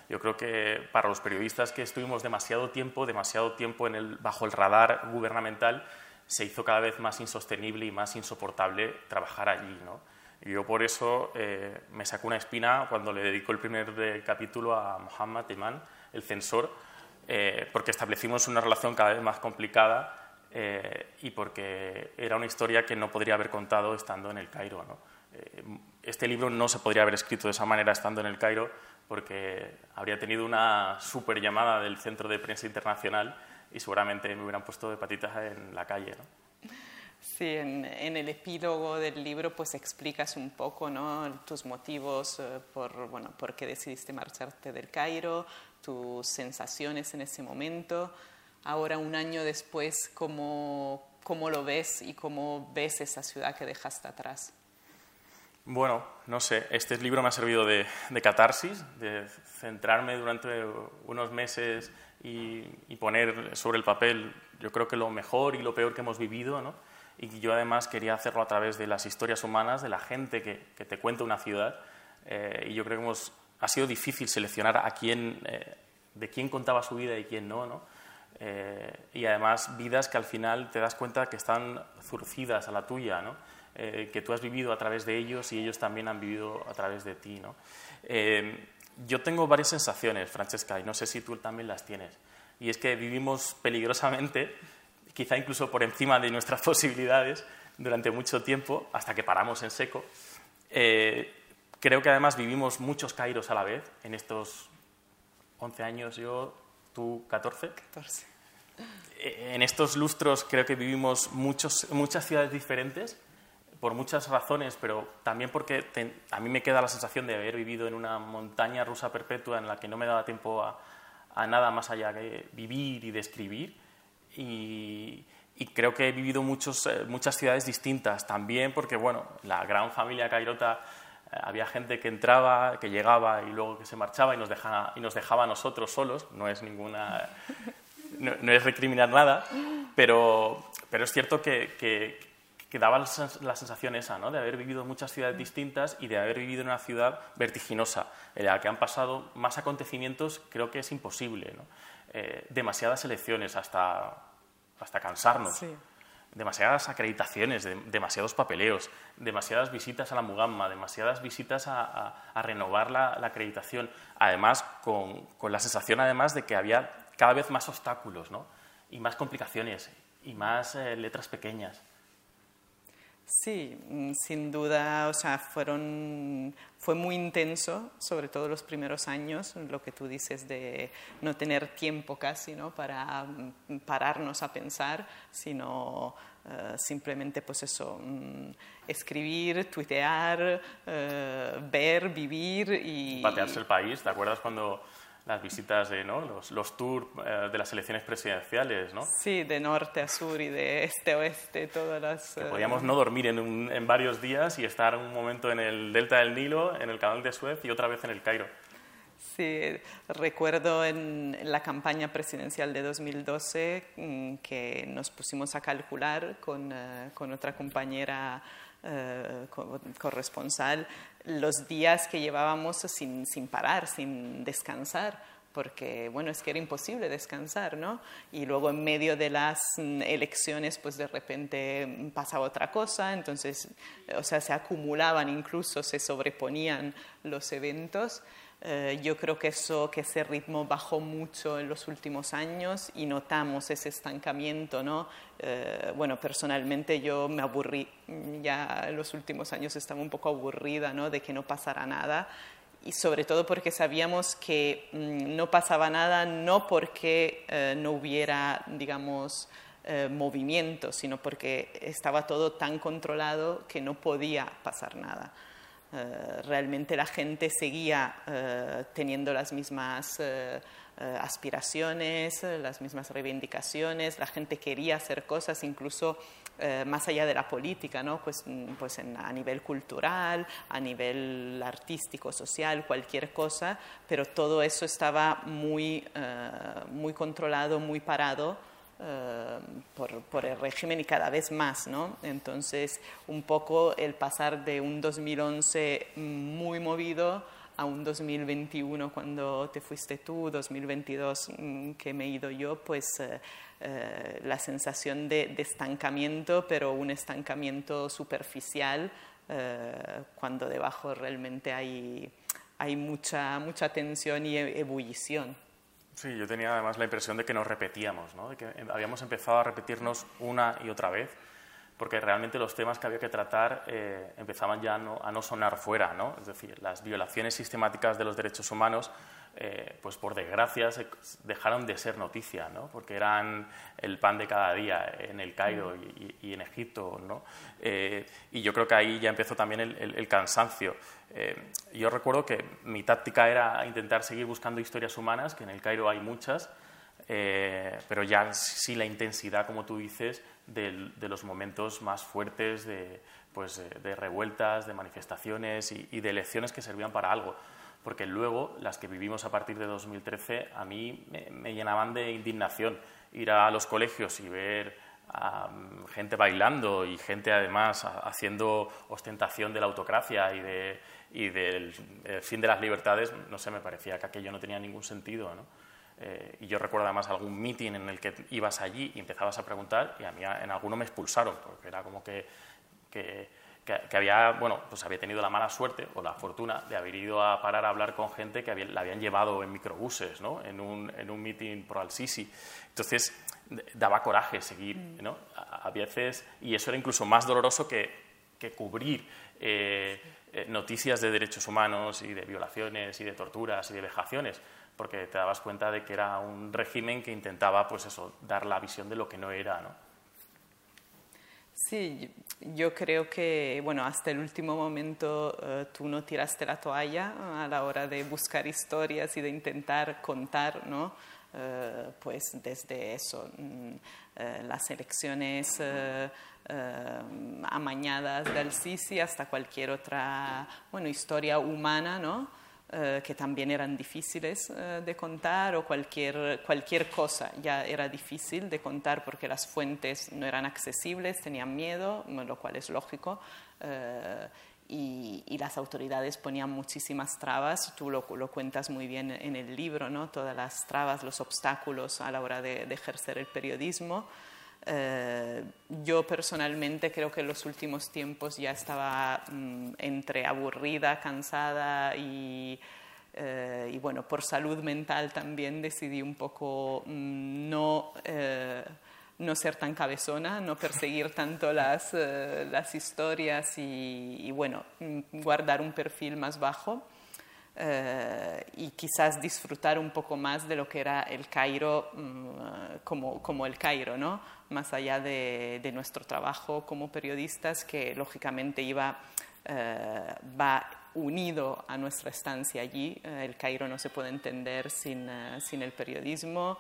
Yo creo que para los periodistas que estuvimos demasiado tiempo, demasiado tiempo bajo el radar gubernamental, se hizo cada vez más insostenible y más insoportable trabajar allí. ¿no? Y yo por eso eh, me sacó una espina cuando le dedico el primer eh, capítulo a Mohammad Iman, el censor, porque establecimos una relación cada vez más complicada y porque era una historia que no podría haber contado estando en el Cairo. ¿no? este libro no se podría haber escrito de esa manera estando en el Cairo porque habría tenido una super llamada del Centro de Prensa Internacional y seguramente me hubieran puesto de patitas en la calle. ¿no? Sí, en, el epílogo del libro pues explicas un poco ¿no? tus motivos eh, por, bueno, por qué decidiste marcharte del Cairo, tus sensaciones en ese momento. Ahora, un año después, ¿cómo, cómo lo ves y cómo ves esa ciudad que dejaste atrás? Bueno, no sé, este libro me ha servido de, catarsis, de centrarme durante unos meses y, poner sobre el papel, yo creo que lo mejor y lo peor que hemos vivido, ¿no? Y yo además quería hacerlo a través de las historias humanas, de la gente que, te cuenta una ciudad. Eh, y yo creo que hemos, ha sido difícil seleccionar a quién, eh, de quién contaba su vida y quién no, ¿no? Eh, y además vidas que al final te das cuenta que están zurcidas a la tuya, ¿no? Eh, que tú has vivido a través de ellos y ellos también han vivido a través de ti. ¿no? Eh, yo tengo varias sensaciones, Francesca, y no sé si tú también las tienes. Y es que vivimos peligrosamente, quizá incluso por encima de nuestras <laughs> posibilidades, durante mucho tiempo, hasta que paramos en seco. Eh, creo que además vivimos muchos Cairos a la vez, en estos 11 años yo, tú 14. 14. En estos lustros creo que vivimos muchos, muchas ciudades diferentes por muchas razones, pero también porque a mí me queda la sensación de haber vivido en una montaña rusa perpetua en la que no me daba tiempo a, nada más allá que vivir y describir. Y, creo que he vivido muchos, eh, muchas ciudades distintas también porque, bueno, la gran familia Cairota eh, había gente que entraba, que llegaba y luego que se marchaba y nos dejaba, y nos dejaba a nosotros solos. No es ninguna... No, es recriminar nada, pero, pero es cierto que, que daba la sensación esa, ¿no? de haber vivido muchas ciudades distintas y de haber vivido en una ciudad vertiginosa, en la que han pasado más acontecimientos, creo que es imposible. ¿no? Eh, demasiadas elecciones hasta, hasta cansarnos. Demasiadas acreditaciones, demasiados papeleos, demasiadas visitas a la Mugamma, demasiadas visitas a, renovar la, acreditación. Además, con, con, la sensación además de que había cada vez más obstáculos ¿no? y más complicaciones y más eh, letras pequeñas. Sí, mm, sin duda, o sea, fueron, fue muy intenso, sobre todo los primeros años, lo que tú dices de no tener tiempo casi ¿no? para mm, pararnos a pensar, sino eh, simplemente pues eso, mm, escribir, tuitear, eh, ver, vivir y... Patearse el país, ¿te acuerdas cuando las visitas de ¿no? los, los tours eh, de las elecciones presidenciales, ¿no? Sí, de norte a sur y de este a oeste, todas las... Que podíamos no dormir en, en, varios días y estar un momento en el delta del Nilo, en el canal de Suez y otra vez en el Cairo. Sí, recuerdo en la campaña presidencial de 2012 mm, que nos pusimos a calcular con, eh, con otra compañera eh, corresponsal los días que llevábamos sin, sin parar, sin descansar porque bueno, es que era imposible descansar, ¿no? Y luego en medio de las mm, elecciones, pues de repente pasaba otra cosa, entonces, o sea, se acumulaban incluso, se sobreponían los eventos. Eh, yo creo que, eso, que ese ritmo bajó mucho en los últimos años y notamos ese estancamiento. ¿no? Eh, bueno, personalmente yo me aburrí, ya en los últimos años estaba un poco aburrida ¿no? de que no pasara nada y sobre todo porque sabíamos que mm, no pasaba nada no porque eh, no hubiera, digamos, movimiento, sino porque estaba todo tan controlado que no podía pasar nada. Eh, realmente la gente seguía eh, teniendo las mismas eh, aspiraciones, las mismas reivindicaciones, la gente quería hacer cosas incluso más allá de la política, ¿no? pues, mm, pues a nivel cultural, a nivel artístico, social, cualquier cosa, pero todo eso estaba muy, muy controlado, muy parado por, por, el régimen y cada vez más, ¿no? Entonces, un poco el pasar de un 2011 muy movido a un 2021 cuando te fuiste tú, 2022 mm, que me he ido yo, pues eh, eh, la sensación de, estancamiento, pero un estancamiento superficial cuando debajo realmente hay, hay mucha, mucha tensión y e, ebullición. Sí, yo tenía además la impresión de que nos repetíamos, ¿no? de que habíamos empezado a repetirnos una y otra vez, porque realmente los temas que había que tratar eh, empezaban ya a no sonar fuera, ¿no? es decir, las violaciones sistemáticas de los derechos humanos eh, pues por desgracia dejaron de ser noticia, ¿no? porque eran el pan de cada día en el Cairo y, en Egipto. ¿no? Eh, y yo creo que ahí ya empezó también el, cansancio. Eh, yo recuerdo que mi táctica era intentar seguir buscando historias humanas, que en el Cairo hay muchas, pero ya sí la intensidad, como tú dices, de, los momentos más fuertes de, pues, de revueltas, de manifestaciones y, y de elecciones que servían para algo. Porque luego las que vivimos a partir de 2013 a mí me, llenaban de indignación ir a los colegios y ver mm, gente bailando y gente además haciendo ostentación de la autocracia y, de, y del fin de las libertades, no sé, me parecía que aquello no tenía ningún sentido. ¿no? Eh, y yo recuerdo además algún meeting en el que ibas allí y empezabas a preguntar y a mí en alguno me expulsaron, porque era como que, que que, había, bueno, pues había tenido la mala suerte o la fortuna de haber ido a parar a hablar con gente que la habían llevado en microbuses, ¿no? En un, en un meeting pro Al-Sisi. Entonces, daba coraje seguir, mm. ¿no? A, veces, y eso era incluso más doloroso que, que cubrir eh, eh, noticias de derechos humanos y de violaciones y de torturas y de vejaciones, porque te dabas cuenta de que era un régimen que intentaba, pues eso, dar la visión de lo que no era, ¿no? Sí, yo creo que, bueno, hasta el último momento eh, tú no tiraste la toalla a la hora de buscar historias y de intentar contar, ¿no? Eh, pues desde eso, mm, eh, las elecciones amañadas del Sisi hasta cualquier otra, bueno, historia humana, ¿no? Eh, que también eran difíciles eh, de contar o cualquier, cualquier cosa ya era difícil de contar porque las fuentes no eran accesibles, tenían miedo, lo cual es lógico. Eh, y, las autoridades ponían muchísimas trabas, tú lo, lo, cuentas muy bien en el libro, ¿no? todas las trabas, los obstáculos a la hora de, de ejercer el periodismo. Eh, yo personalmente creo que en los últimos tiempos ya estaba mm, entre aburrida, cansada y, eh, y, bueno, por salud mental también decidí un poco mm, no, eh, no ser tan cabezona, no perseguir tanto las, las historias y, bueno, mm, guardar un perfil más bajo. y quizás disfrutar un poco más de lo que era el Cairo como, como el Cairo, ¿no? Más allá de, nuestro trabajo como periodistas, que lógicamente iba, eh, va unido a nuestra estancia allí. Eh, el Cairo no se puede entender sin, eh, sin el periodismo.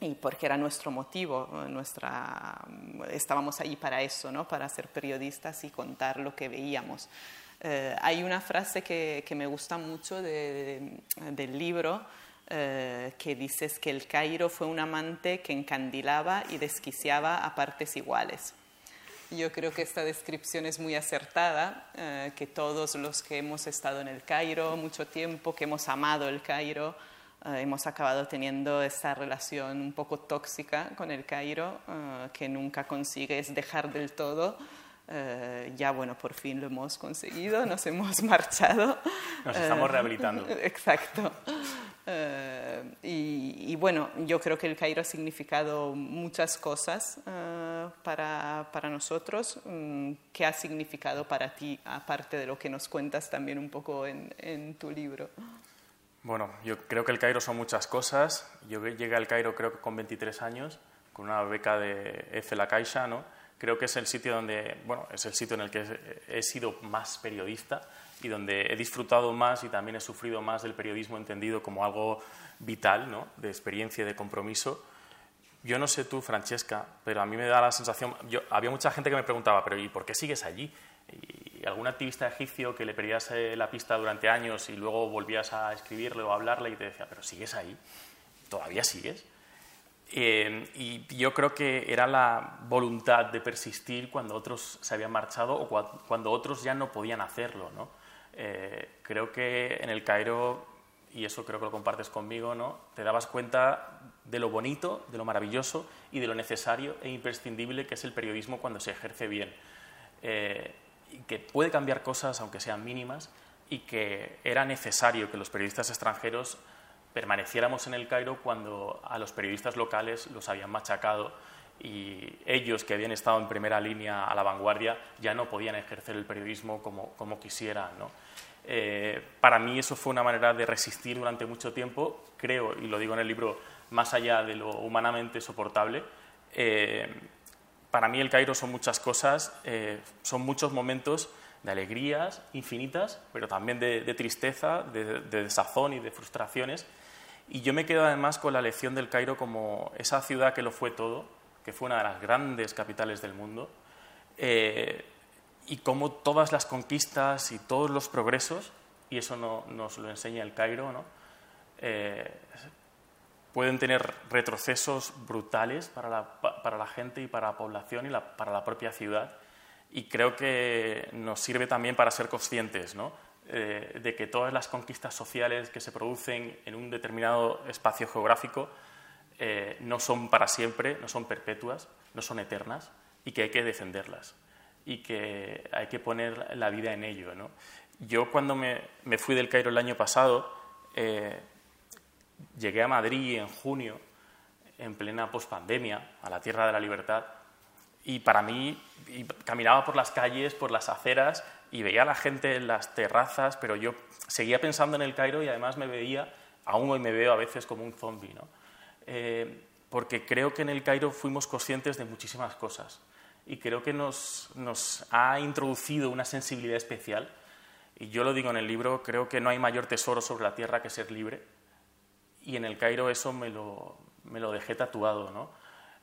y porque era nuestro motivo, nuestra, estábamos allí para eso, ¿no? para ser periodistas y contar lo que veíamos. hay una frase que, que me gusta mucho del libro, eh, que dices que el Cairo fue un amante que encandilaba y desquiciaba a partes iguales. Yo creo que esta descripción es muy acertada, eh, que todos los que hemos estado en el Cairo mucho tiempo, que hemos amado el Cairo, eh, hemos acabado teniendo esta relación un poco tóxica con el Cairo, que nunca consigues dejar del todo. ya bueno, por fin lo hemos conseguido, nos hemos <laughs> marchado. Nos estamos rehabilitando. <laughs> Exacto. Eh, y, bueno, yo creo que el Cairo ha significado muchas cosas eh, para, para, nosotros. Mm, ¿Qué ha significado para ti, aparte de lo que nos cuentas también un poco en, en, tu libro? Bueno, yo creo que el Cairo son muchas cosas. Yo llegué al Cairo creo que con 23 años, con una beca de F. La Caixa, ¿no? Creo que es el sitio donde, bueno, es el sitio en el que he sido más periodista y donde he disfrutado más y también he sufrido más del periodismo entendido como algo vital, ¿no? de experiencia y de compromiso. Yo no sé tú, Francesca, pero a mí me da la sensación, yo, había mucha gente que me preguntaba, pero ¿y por qué sigues allí? Y algún activista egipcio que le perdías eh, la pista durante años y luego volvías a escribirle o a hablarle y te decía, pero sigues ahí, todavía sigues. Eh, y yo creo que era la voluntad de persistir cuando otros se habían marchado o cuando otros ya no podían hacerlo. ¿no? Eh, creo que en el Cairo, y eso creo que lo compartes conmigo, ¿no? te dabas cuenta de lo bonito, de lo maravilloso y de lo necesario e imprescindible que es el periodismo cuando se ejerce bien. Eh, que puede cambiar cosas, aunque sean mínimas, y que era necesario que los periodistas extranjeros permaneciéramos en el Cairo cuando a los periodistas locales los habían machacado y ellos que habían estado en primera línea a la vanguardia ya no podían ejercer el periodismo como, como quisieran. Eh, para mí eso fue una manera de resistir durante mucho tiempo, creo, y lo digo en el libro, más allá de lo humanamente soportable. Eh, para mí el Cairo son muchas cosas, eh, son muchos momentos de alegrías infinitas, pero también de, tristeza, de, de desazón y de frustraciones y yo me quedo además con la lección del Cairo como esa ciudad que lo fue todo, que fue una de las grandes capitales del mundo, eh, y cómo todas las conquistas y todos los progresos, y eso no, nos lo enseña el Cairo, ¿no? Eh, pueden tener retrocesos brutales para la, para la, gente y para la población y la, para la propia ciudad. Y creo que nos sirve también para ser conscientes ¿no? Eh, de que todas las conquistas sociales que se producen en un determinado espacio geográfico eh, no son para siempre, no son perpetuas, no son eternas y que hay que defenderlas y que hay que poner la vida en ello. Yo cuando me, fui del Cairo el año pasado, eh, llegué a Madrid en junio, en plena pospandemia, a la Tierra de la Libertad, y para mí caminaba por las calles, por las aceras, y veía a la gente en las terrazas, pero yo seguía pensando en el Cairo y además me veía, aún hoy me veo a veces como un zombie, ¿no? Eh, porque creo que en el Cairo fuimos conscientes de muchísimas cosas y creo que nos, nos ha introducido una sensibilidad especial. Y yo lo digo en el libro, creo que no hay mayor tesoro sobre la tierra que ser libre. Y en el Cairo eso me lo, me lo dejé tatuado. ¿no?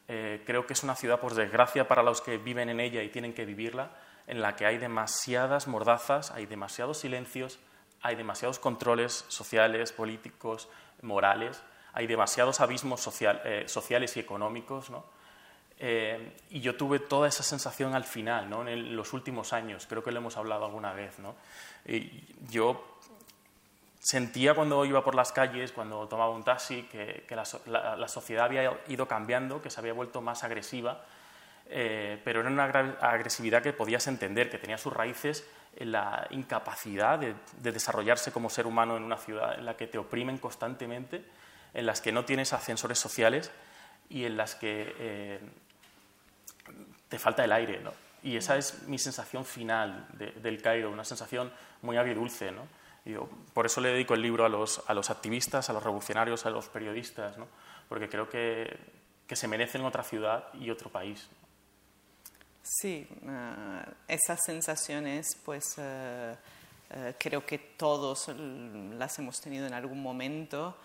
Eh, creo que es una ciudad, por desgracia, para los que viven en ella y tienen que vivirla, en la que hay demasiadas mordazas, hay demasiados silencios, hay demasiados controles sociales, políticos, morales, hay demasiados abismos eh, sociales y económicos. Eh, y yo tuve toda esa sensación al final, ¿no? en los últimos años, creo que lo hemos hablado alguna vez. ¿no? Y yo sentía cuando iba por las calles, cuando tomaba un taxi, que, la, sociedad había ido cambiando, que se había vuelto más agresiva, eh, pero era una agresividad que podías entender, que tenía sus raíces en la incapacidad de, desarrollarse como ser humano en una ciudad en la que te oprimen constantemente, en las que no tienes ascensores sociales y en las que eh, te falta el aire. ¿no? Y esa es mi sensación final del Cairo, una sensación muy agridulce. ¿no? por eso le dedico el libro a los, a los activistas, a los revolucionarios, a los periodistas, ¿no? porque creo que, que se merecen otra ciudad y otro país. Sí, uh, esas sensaciones, pues uh, uh, creo que todos las hemos tenido en algún momento.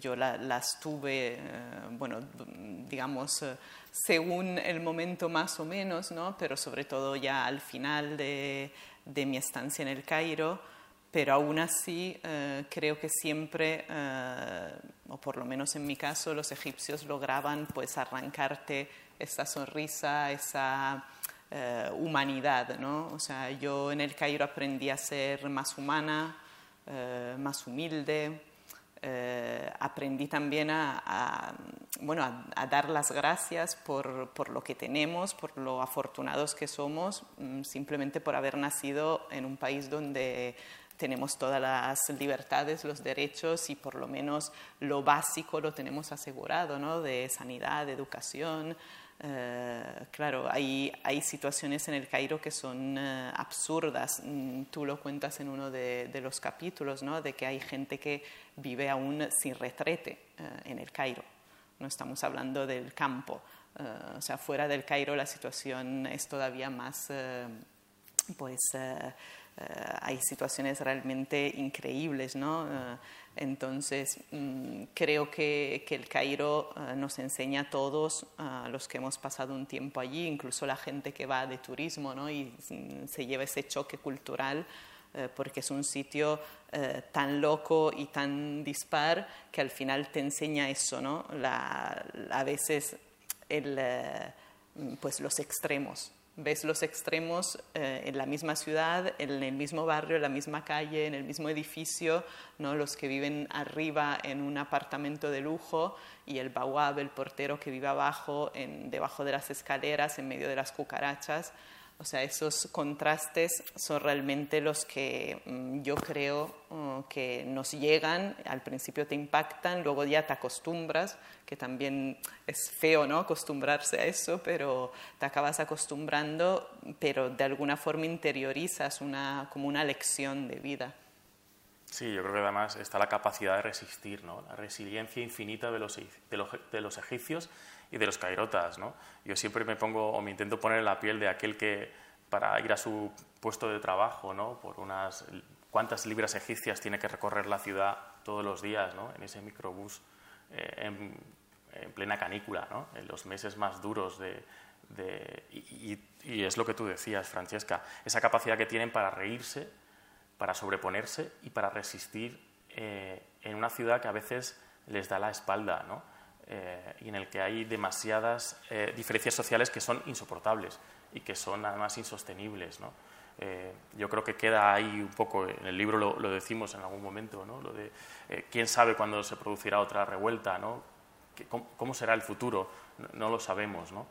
Yo las tuve, bueno, digamos, según el momento más o menos, ¿no? Pero sobre todo ya al final de, de mi estancia en el Cairo. Pero aún así creo que siempre, o por lo menos en mi caso, los egipcios lograban pues arrancarte esa sonrisa, esa eh, humanidad, ¿no? O sea, yo en el Cairo aprendí a ser más humana, eh, más humilde, eh, aprendí también a, bueno, a, dar las gracias por, por, lo que tenemos, por lo afortunados que somos, mm, simplemente por haber nacido en un país donde tenemos todas las libertades, los derechos y por lo menos lo básico lo tenemos asegurado, ¿no? de sanidad, de educación, eh, claro, hay, hay situaciones en el Cairo que son eh, absurdas. Mm, tú lo cuentas en uno de, los capítulos, ¿no? De que hay gente que vive aún sin retrete eh, en el Cairo. No estamos hablando del campo. o sea, fuera del Cairo la situación es todavía más, pues, hay situaciones realmente increíbles, ¿no? Entonces, mm, creo que, el Cairo nos enseña a todos, los que hemos pasado un tiempo allí, incluso la gente que va de turismo ¿no? y mm, se lleva ese choque cultural, porque es un sitio tan loco y tan dispar que al final te enseña eso, ¿no? a veces el, pues los extremos ves los extremos eh, en la misma ciudad, en el mismo barrio, en la misma calle, en el mismo edificio, ¿no? los que viven arriba en un apartamento de lujo y el bawab, el portero que vive abajo, en, debajo de las escaleras, en medio de las cucarachas. O sea, esos contrastes son realmente los que mm, yo creo uh, que nos llegan, al principio te impactan, luego ya te acostumbras, que también es feo, ¿no? Acostumbrarse a eso, pero te acabas acostumbrando, pero de alguna forma interiorizas una, como una lección de vida. Sí, yo creo que además está la capacidad de resistir, ¿no? La resiliencia infinita de los, de los, de los egipcios y de los cairotas. ¿no? Yo siempre me pongo o me intento poner en la piel de aquel que para ir a su puesto de trabajo, ¿no? por unas cuántas libras egipcias tiene que recorrer la ciudad todos los días ¿no? en ese microbús eh, en, plena canícula, ¿no? en los meses más duros de, de y, es lo que tú decías, Francesca, esa capacidad que tienen para reírse, para sobreponerse y para resistir eh, en una ciudad que a veces les da la espalda. ¿no? Eh, y en el que hay demasiadas eh, diferencias sociales que son insoportables y que son además insostenibles. ¿no? Eh, yo creo que queda ahí un poco, en el libro lo, decimos en algún momento, ¿no? lo de quién sabe cuándo se producirá otra revuelta, ¿no? ¿Cómo, será el futuro? No, lo sabemos, ¿no?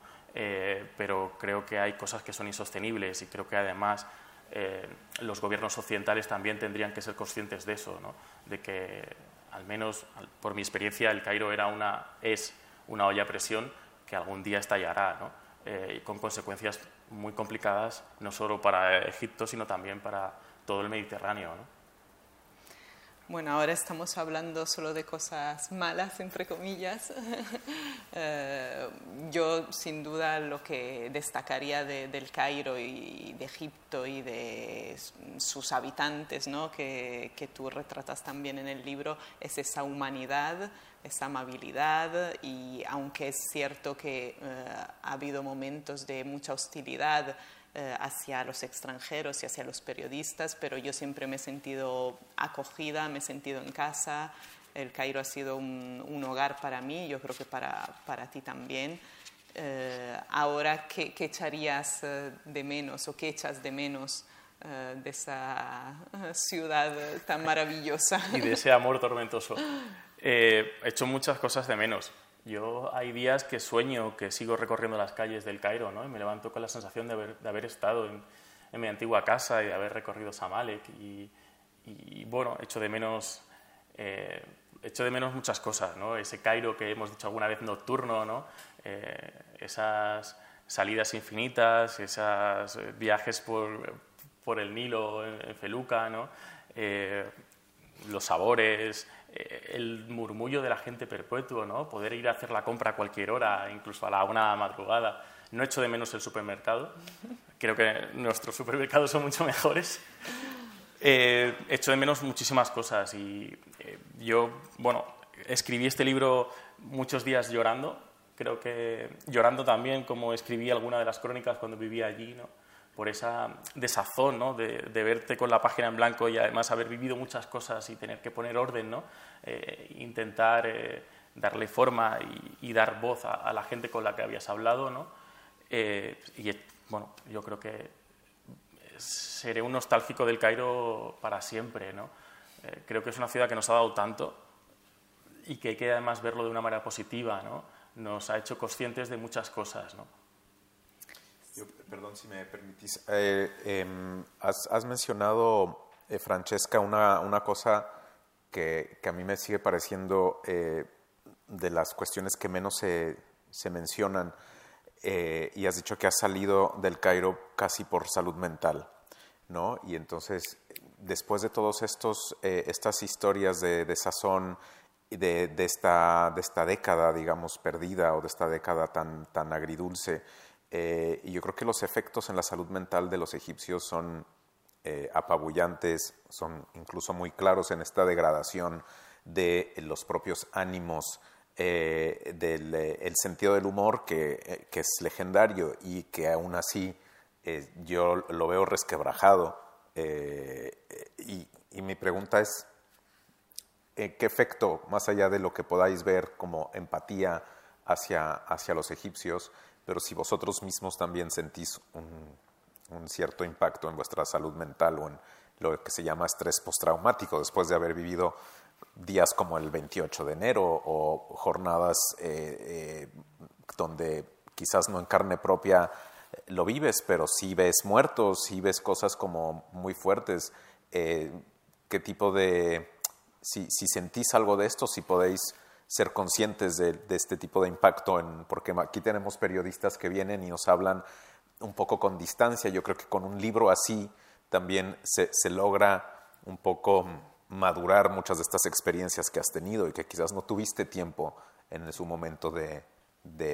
pero creo que hay cosas que son insostenibles y creo que además los gobiernos occidentales también tendrían que ser conscientes de eso, ¿no? de que al menos por mi experiencia, el Cairo era una, es una olla a presión que algún día estallará, ¿no? Eh, con consecuencias muy complicadas, no solo para Egipto, sino también para todo el Mediterráneo. ¿no? Bueno, ahora estamos hablando solo de cosas malas, entre comillas. <laughs> Eh, yo, sin duda, lo que destacaría del Cairo y de Egipto y de sus habitantes, ¿no? que, que tú retratas también en el libro, es esa humanidad, esa amabilidad y aunque es cierto que eh, ha habido momentos de mucha hostilidad, eh, hacia los extranjeros y hacia los periodistas, pero yo siempre me he sentido acogida, me he sentido en casa. El Cairo ha sido un, hogar para mí, yo creo que para, para ti también. Eh, ahora, ¿qué, echarías eh, de menos o qué echas de menos de esa ciudad tan maravillosa? <laughs> Y de ese amor tormentoso. he hecho muchas cosas de menos. Yo hay días que sueño que sigo recorriendo las calles del Cairo, ¿no? Y me levanto con la sensación de haber, estado en, mi antigua casa y de haber recorrido Samalek. Y, bueno, echo de menos, eh, echo de menos muchas cosas, ¿no? Ese Cairo que hemos dicho alguna vez nocturno, ¿no? Eh, esas salidas infinitas, esos eh, viajes por, por el Nilo en, Feluca, ¿no? los sabores, el murmullo de la gente perpetuo, ¿no? Poder ir a hacer la compra a cualquier hora, incluso a la una madrugada. No echo de menos el supermercado. Creo que nuestros supermercados son mucho mejores. Eh, echo de menos muchísimas cosas y eh, yo, bueno, escribí este libro muchos días llorando. Creo que llorando también como escribí alguna de las crónicas cuando vivía allí, ¿no? Por esa desazón ¿no? de, verte con la página en blanco y además haber vivido muchas cosas y tener que poner orden, ¿no? Eh, intentar eh, darle forma y, dar voz a, la gente con la que habías hablado. ¿no? Eh, y bueno, yo creo que seré un nostálgico del Cairo para siempre. ¿no? creo que es una ciudad que nos ha dado tanto y que hay que además verlo de una manera positiva. ¿no? Nos ha hecho conscientes de muchas cosas. ¿no? Perdón si me permitís. Eh, em, has, mencionado, eh, Francesca, una, una cosa que, que, a mí me sigue pareciendo eh, de las cuestiones que menos se, se mencionan y has dicho que has salido del Cairo casi por salud mental, ¿no? Y entonces, después de todas estas historias de, sazón de, de, esta, de esta década, digamos, perdida o de esta década tan, tan agridulce, eh, y yo creo que los efectos en la salud mental de los egipcios son eh, apabullantes, son incluso muy claros en esta degradación de los propios ánimos, del el sentido del humor que, que, es legendario y que aún así yo lo veo resquebrajado. Y, y, mi pregunta es, ¿qué efecto, más allá de lo que podáis ver como empatía hacia, hacia los egipcios, pero si vosotros mismos también sentís un, cierto impacto en vuestra salud mental o en lo que se llama estrés postraumático después de haber vivido días como el 28 de enero o jornadas eh, eh, donde quizás no en carne propia lo vives, pero sí ves muertos, sí ves cosas como muy fuertes. Eh, ¿Qué tipo de... Si, si sentís algo de esto, si podéis ser conscientes de, este tipo de impacto, en, porque aquí tenemos periodistas que vienen y nos hablan un poco con distancia. Yo creo que con un libro así también se, logra un poco madurar muchas de estas experiencias que has tenido y que quizás no tuviste tiempo en su momento de,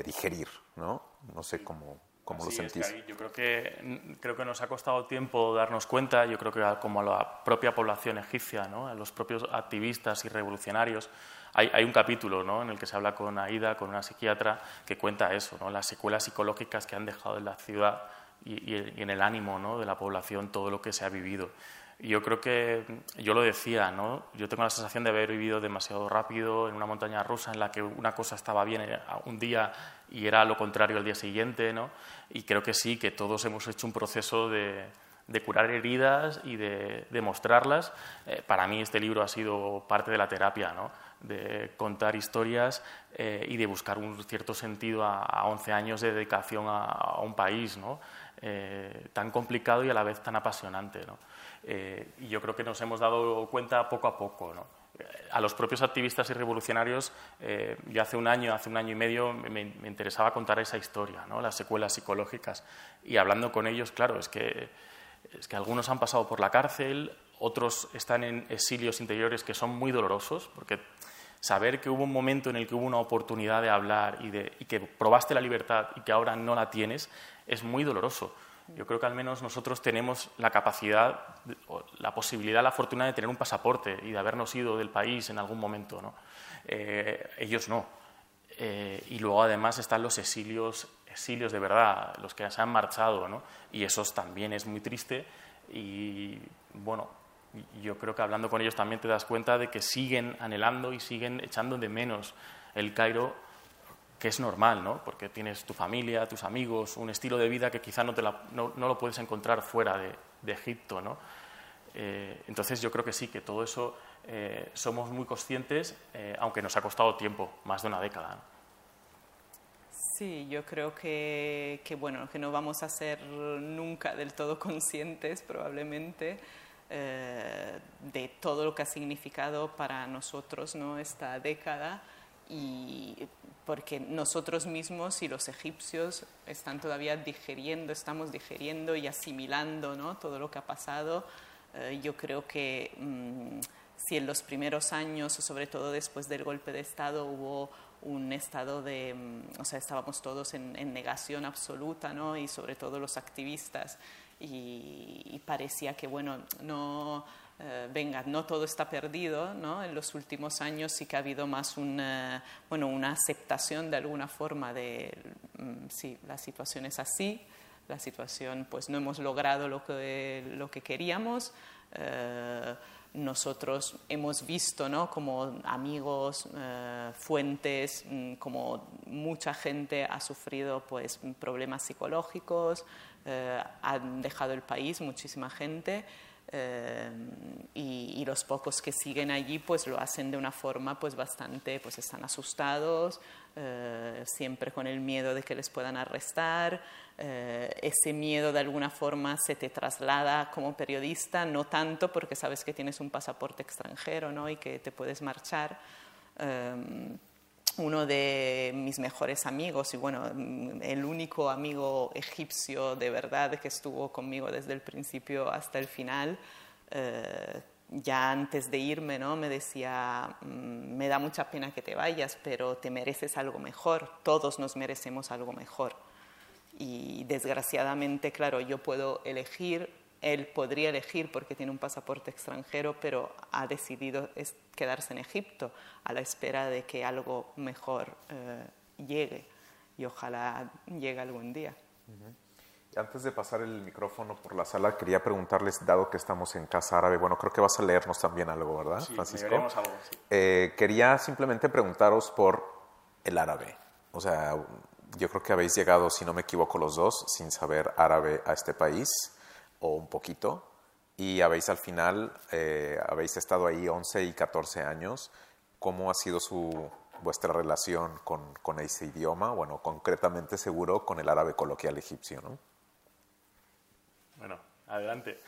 digerir, ¿no? No sé cómo, cómo lo sentís. yo creo que, creo que nos ha costado tiempo darnos cuenta, yo creo que como a la propia población egipcia, ¿no? a los propios activistas y revolucionarios, hay, un capítulo ¿no? en el que se habla con Aida, con una psiquiatra, que cuenta eso, ¿no? las secuelas psicológicas que han dejado en la ciudad y, en el ánimo ¿no? de la población todo lo que se ha vivido. Y yo creo que, yo lo decía, ¿no? yo tengo la sensación de haber vivido demasiado rápido en una montaña rusa en la que una cosa estaba bien eh, un día y era lo contrario al día siguiente, ¿no? y creo que sí, que todos hemos hecho un proceso de, de curar heridas y de, de mostrarlas. Eh, para mí este libro ha sido parte de la terapia, ¿no? De contar historias eh, y de buscar un cierto sentido a, 11 años de dedicación a, un país. Eh, tan complicado y a la vez tan apasionante. Eh, y yo creo que nos hemos dado cuenta poco a poco. A los propios activistas y revolucionarios, yo hace un año, hace un año y medio, me, interesaba contar esa historia, ¿no? las secuelas psicológicas. Y hablando con ellos, claro, es que, es que algunos han pasado por la cárcel, otros están en exilios interiores que son muy dolorosos, porque saber que hubo un momento en el que hubo una oportunidad de hablar y, de, que probaste la libertad y que ahora no la tienes, es muy doloroso. Yo creo que al menos nosotros tenemos la capacidad, la posibilidad, la fortuna de tener un pasaporte y de habernos ido del país en algún momento. ¿no? Eh, ellos no. Eh, y luego además están los exilios, exilios de verdad, los que se han marchado, ¿no? y esos también es muy triste. Y bueno, yo creo que hablando con ellos también te das cuenta de que siguen anhelando y siguen echando de menos el Cairo, que es normal, ¿no? Porque tienes tu familia, tus amigos, un estilo de vida que quizá no, te no, lo puedes encontrar fuera de, Egipto, ¿no? Eh, entonces yo creo que sí, que todo eso eh, somos muy conscientes, eh, aunque nos ha costado tiempo, más de una década. Sí, yo creo que, que, bueno, que no vamos a ser nunca del todo <laughs> conscientes probablemente eh, de todo lo que ha significado para nosotros ¿no? esta década y porque nosotros mismos y los egipcios están todavía digeriendo, estamos digeriendo y asimilando ¿no? todo lo que ha pasado. Eh, yo creo que mm, si en los primeros años, sobre todo después del golpe de Estado, hubo un estado de, mm, o sea, estábamos todos en, en negación absoluta, ¿no? y sobre todo los activistas, y, parecía que, bueno, no, eh, venga, no todo está perdido, ¿no? En los últimos años sí que ha habido más una, bueno, una aceptación de alguna forma de, mm, sí, la situación es así, la situación, pues no hemos logrado lo que, lo que queríamos. Eh, nosotros hemos visto ¿no? como amigos, eh, fuentes, mm, como mucha gente ha sufrido pues, problemas psicológicos, eh, han dejado el país, muchísima gente, eh, y, los pocos que siguen allí pues lo hacen de una forma pues bastante, pues están asustados, eh, siempre con el miedo de que les puedan arrestar, ese miedo de alguna forma se te traslada como periodista, no tanto porque sabes que tienes un pasaporte extranjero ¿no? y que te puedes marchar uno de mis mejores amigos y bueno, el único amigo egipcio de verdad que estuvo conmigo desde el principio hasta el final, eh, ya antes de irme, ¿no? me decía, mm, me da mucha pena que te vayas, pero te mereces algo mejor, todos nos merecemos algo mejor. Y desgraciadamente, claro, yo puedo elegir él podría elegir porque tiene un pasaporte extranjero, pero ha decidido quedarse en Egipto a la espera de que algo mejor eh, llegue y ojalá llegue algún día. Antes de pasar el micrófono por la sala, quería preguntarles, dado que estamos en Casa Árabe, bueno, creo que vas a leernos también algo, ¿verdad, sí, Francisco? Algo, eh, quería simplemente preguntaros por el árabe. O sea, yo creo que habéis llegado, si no me equivoco, los dos, sin saber árabe a este país, o un poquito, y habéis al final, eh, habéis estado ahí 11 y 14 años. ¿Cómo ha sido su, vuestra relación con, con ese idioma? Bueno, concretamente seguro con el árabe coloquial egipcio, ¿no? Bueno, adelante.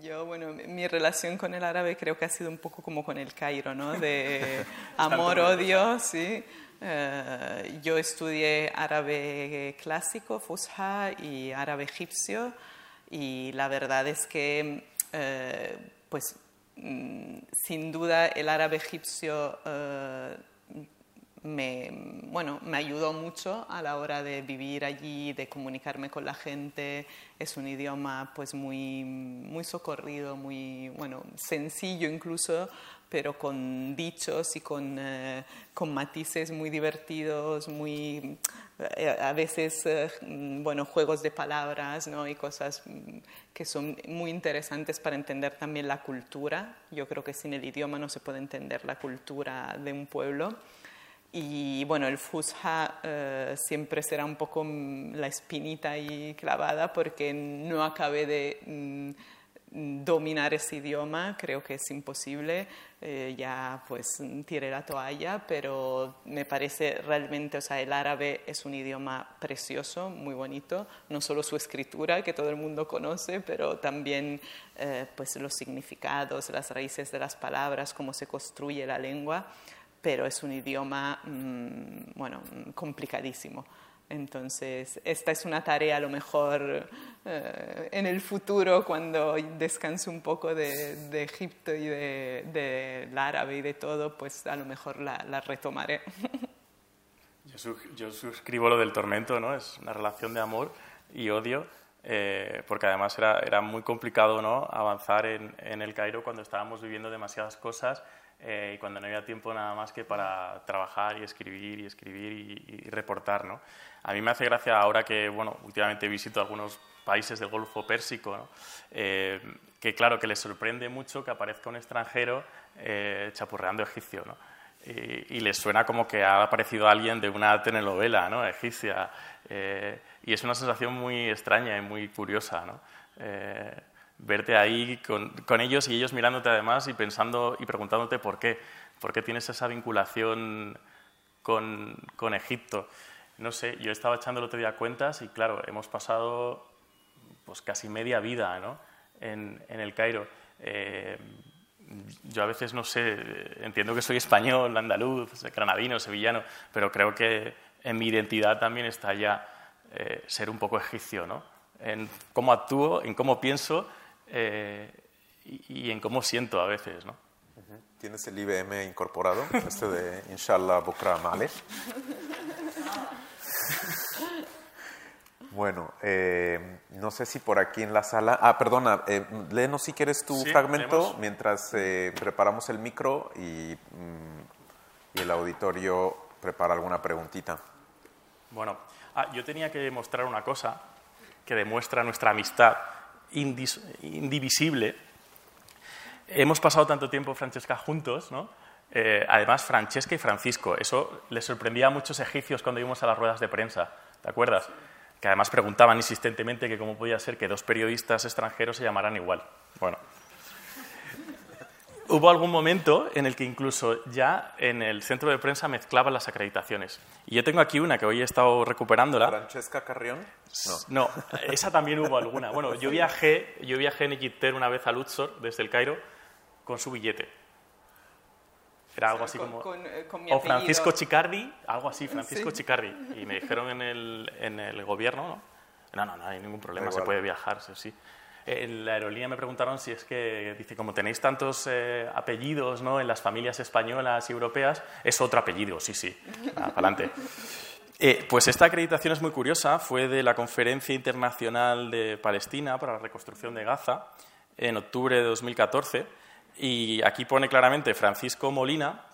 Yo, bueno, mi relación con el árabe creo que ha sido un poco como con el Cairo, ¿no? De <laughs> amor-odio, sí. Eh, yo estudié árabe clásico, Fusha, y árabe egipcio, y la verdad es que, eh, pues, mm, sin duda el árabe egipcio eh, me, bueno, me ayudó mucho a la hora de vivir allí, de comunicarme con la gente. Es un idioma pues muy, muy socorrido, muy bueno, sencillo incluso, pero con dichos y con, eh, con matices muy divertidos, muy, eh, a veces eh, bueno, juegos de palabras ¿no? y cosas mm, que son muy interesantes para entender también la cultura. Yo creo que sin el idioma no se puede entender la cultura de un pueblo. Y bueno, el Fusha eh, siempre será un poco mm, la espinita ahí clavada porque no acabé de mm, dominar ese idioma, creo que es imposible, eh, ya pues tiré la toalla, pero me parece realmente, o sea, el árabe es un idioma precioso, muy bonito, no solo su escritura que todo el mundo conoce, pero también eh, pues los significados, las raíces de las palabras, cómo se construye la lengua pero es un idioma, mm, bueno, complicadísimo. Entonces, esta es una tarea a lo mejor eh, en el futuro, cuando descanse un poco de, Egipto y del de, árabe y de todo, pues a lo mejor la, retomaré. <laughs> Yo, suscribo lo del tormento, ¿no? Es una relación de amor y odio, eh, porque además era, era, muy complicado, ¿no? Avanzar en, en el Cairo cuando estábamos viviendo demasiadas cosas eh, y cuando no había tiempo nada más que para trabajar y escribir y escribir y, reportar. ¿no? A mí me hace gracia ahora que, bueno, últimamente visito algunos países del Golfo Pérsico, ¿no? Eh, que claro, que les sorprende mucho que aparezca un extranjero eh, chapurreando egipcio, ¿no? Y, les suena como que ha aparecido alguien de una telenovela ¿no? egipcia. y es una sensación muy extraña y muy curiosa. ¿no? Verte ahí con, con, ellos y ellos mirándote además y pensando y preguntándote por qué, por qué tienes esa vinculación con, con Egipto. No sé, yo estaba echando el otro día cuentas y claro, hemos pasado pues casi media vida ¿no? en, en el Cairo. Eh, yo a veces no sé, entiendo que soy español, andaluz, granadino, sevillano, pero creo que en mi identidad también está ya eh, ser un poco egipcio, ¿no? En cómo actúo, en cómo pienso eh, y, en cómo siento a veces, ¿no? ¿Tienes el IBM incorporado? Este de Inshallah Bukra Malek. <laughs> Bueno, eh, no sé si por aquí en la sala. Ah, perdona, eh, léenos si quieres tu fragmento mientras eh, preparamos el micro y, mm, y, el auditorio prepara alguna preguntita. Bueno, ah, yo tenía que mostrar una cosa que demuestra nuestra amistad indivisible. Hemos pasado tanto tiempo, Francesca, juntos, ¿no? Eh, además, Francesca y Francisco, eso les sorprendía a muchos egipcios cuando íbamos a las ruedas de prensa, ¿te acuerdas? Que además preguntaban insistentemente que cómo podía ser que dos periodistas extranjeros se llamaran igual. Bueno, hubo algún momento en el que incluso ya en el centro de prensa mezclaban las acreditaciones. Y yo tengo aquí una que hoy he estado recuperándola. ¿Francesca Carrión? No. esa también hubo alguna. Bueno, yo viajé, yo viajé en Egipter una vez a Luxor, desde el Cairo, con su billete. Era algo así como... Eh, o Francisco Chicardi, algo así, Francisco Chicardi. Y me dijeron en el, en el gobierno, no, no, no, hay ningún problema, se puede viajar, sí. En la aerolínea me preguntaron si es que, dice, como tenéis tantos eh, apellidos ¿no? en las familias españolas y europeas, es otro apellido, sí, sí, <laughs> para adelante. Eh, pues esta acreditación es muy curiosa, fue de la Conferencia Internacional de Palestina para la Reconstrucción de Gaza en octubre de 2014 y aquí pone claramente Francisco Molina,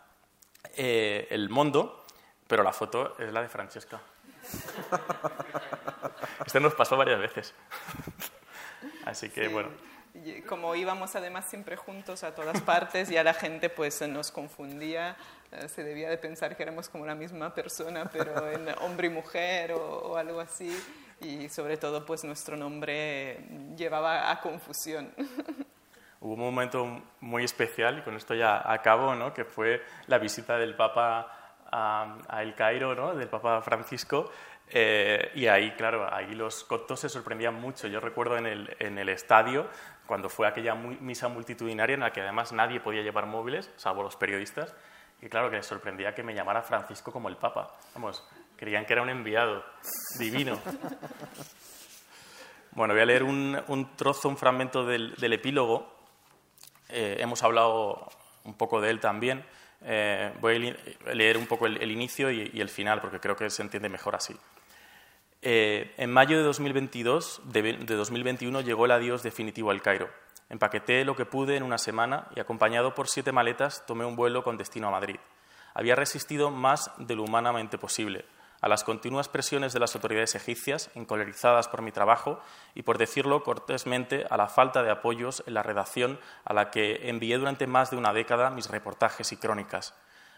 eh, el Mondo, pero la foto es la de Francesca. <laughs> Esto nos pasó varias veces. Así que bueno. Como íbamos además siempre juntos a todas partes, ya la gente pues nos confundía, eh, se debía de pensar que éramos como la misma persona, pero <laughs> en hombre y mujer o, algo así, y sobre todo pues nuestro nombre llevaba a confusión. <laughs> Hubo un momento muy especial, y con esto ya acabo, ¿no? que fue la visita del Papa a, El Cairo, ¿no? del Papa Francisco, eh, y ahí, claro, ahí los coptos se sorprendían mucho. Yo recuerdo en el, en el estadio, cuando fue aquella misa multitudinaria en la que además nadie podía llevar móviles, salvo los periodistas, y claro que les sorprendía que me llamara Francisco como el Papa. Vamos, creían que era un enviado divino. <laughs> Bueno, voy a leer un, un trozo, un fragmento del, del epílogo. Eh, hemos hablado un poco de él también. Eh, voy a leer un poco el, inicio y, y, el final, porque creo que se entiende mejor así. Eh, en mayo de, 2022, de, 2021 llegó el adiós definitivo al Cairo. Empaqueté lo que pude en una semana y, acompañado por siete maletas, tomé un vuelo con destino a Madrid. Había resistido más de lo humanamente posible a las continuas presiones de las autoridades egipcias, encolerizadas por mi trabajo y, por decirlo cortésmente, a la falta de apoyos en la redacción a la que envié durante más de una década mis reportajes y crónicas.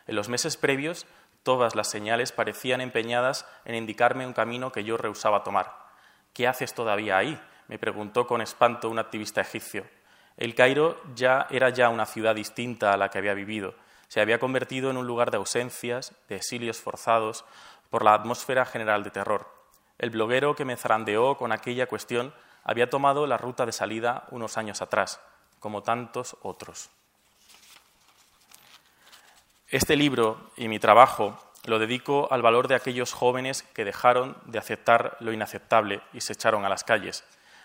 En los meses previos Todas las señales parecían empeñadas en indicarme un camino que yo rehusaba tomar. ¿Qué haces todavía ahí? me preguntó con espanto un activista egipcio. El Cairo ya era ya una ciudad distinta a la que había vivido. Se había convertido en un lugar de ausencias, de exilios forzados, por la atmósfera general de terror. El bloguero que me zarandeó con aquella cuestión había tomado la ruta de salida unos años atrás, como tantos otros. Este libro y mi trabajo lo dedico al valor de aquellos jóvenes que dejaron de aceptar lo inaceptable y se echaron a las calles.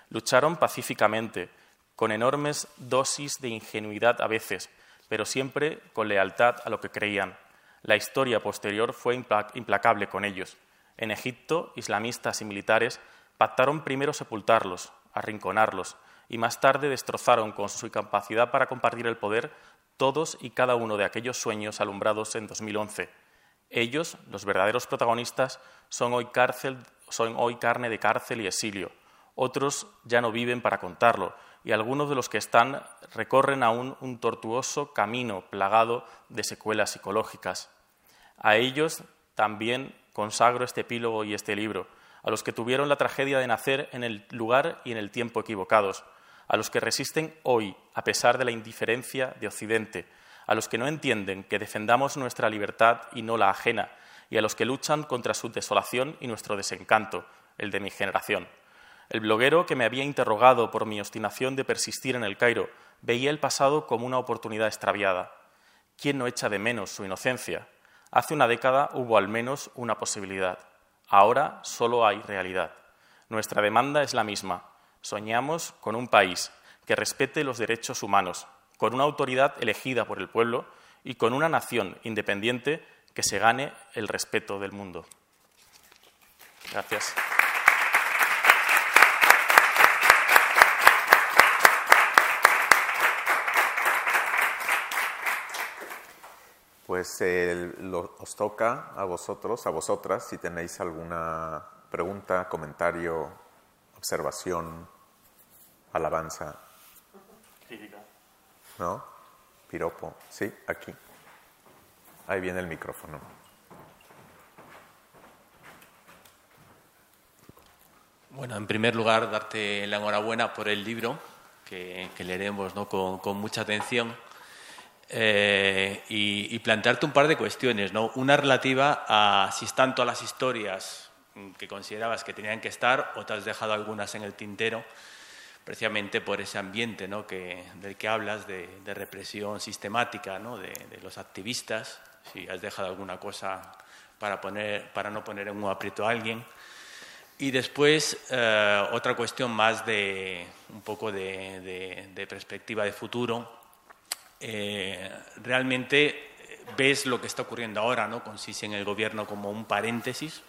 Lucharon pacíficamente, con enormes dosis de ingenuidad a veces, pero siempre con lealtad a lo que creían. La historia posterior fue implacable con ellos. En Egipto, islamistas y militares pactaron primero sepultarlos, arrinconarlos, y más tarde destrozaron con su incapacidad para compartir el poder todos y cada uno de aquellos sueños alumbrados en 2011. Ellos, los verdaderos protagonistas, son hoy, cárcel, son hoy carne de cárcel y exilio. Otros ya no viven para contarlo, y algunos de los que están recorren aún un tortuoso camino plagado de secuelas psicológicas. A ellos también consagro este epílogo y este libro, a los que tuvieron la tragedia de nacer en el lugar y en el tiempo equivocados, a los que resisten hoy, a pesar de la indiferencia de Occidente, a los que no entienden que defendamos nuestra libertad y no la ajena, y a los que luchan contra su desolación y nuestro desencanto, el de mi generación. El bloguero que me había interrogado por mi obstinación de persistir en el Cairo veía el pasado como una oportunidad extraviada. ¿Quién no echa de menos su inocencia? Hace una década hubo al menos una posibilidad. Ahora solo hay realidad. Nuestra demanda es la misma, Soñamos con un país que respete los derechos humanos, con una autoridad elegida por el pueblo y con una nación independiente que se gane el respeto del mundo. Gracias. Pues os toca a vosotros, a vosotras, si tenéis alguna pregunta, comentario, observación, alabanza. Crítica. ¿No? Piropo. Sí, aquí. Ahí viene el micrófono. Bueno, en primer lugar, darte la enhorabuena por el libro, que, leeremos ¿no? con, mucha atención, eh, y, y, plantearte un par de cuestiones. ¿no? Una relativa a si están todas las historias que considerabas que tenían que estar o te has dejado algunas en el tintero precisamente por ese ambiente ¿no? del que hablas de, represión sistemática ¿no? de, los activistas, si has dejado alguna cosa para, poner, para no poner en un aprieto a alguien. Y después eh, otra cuestión más de un poco de, perspectiva de futuro. Eh, realmente ves lo que está ocurriendo ahora ¿no? con en el gobierno como un paréntesis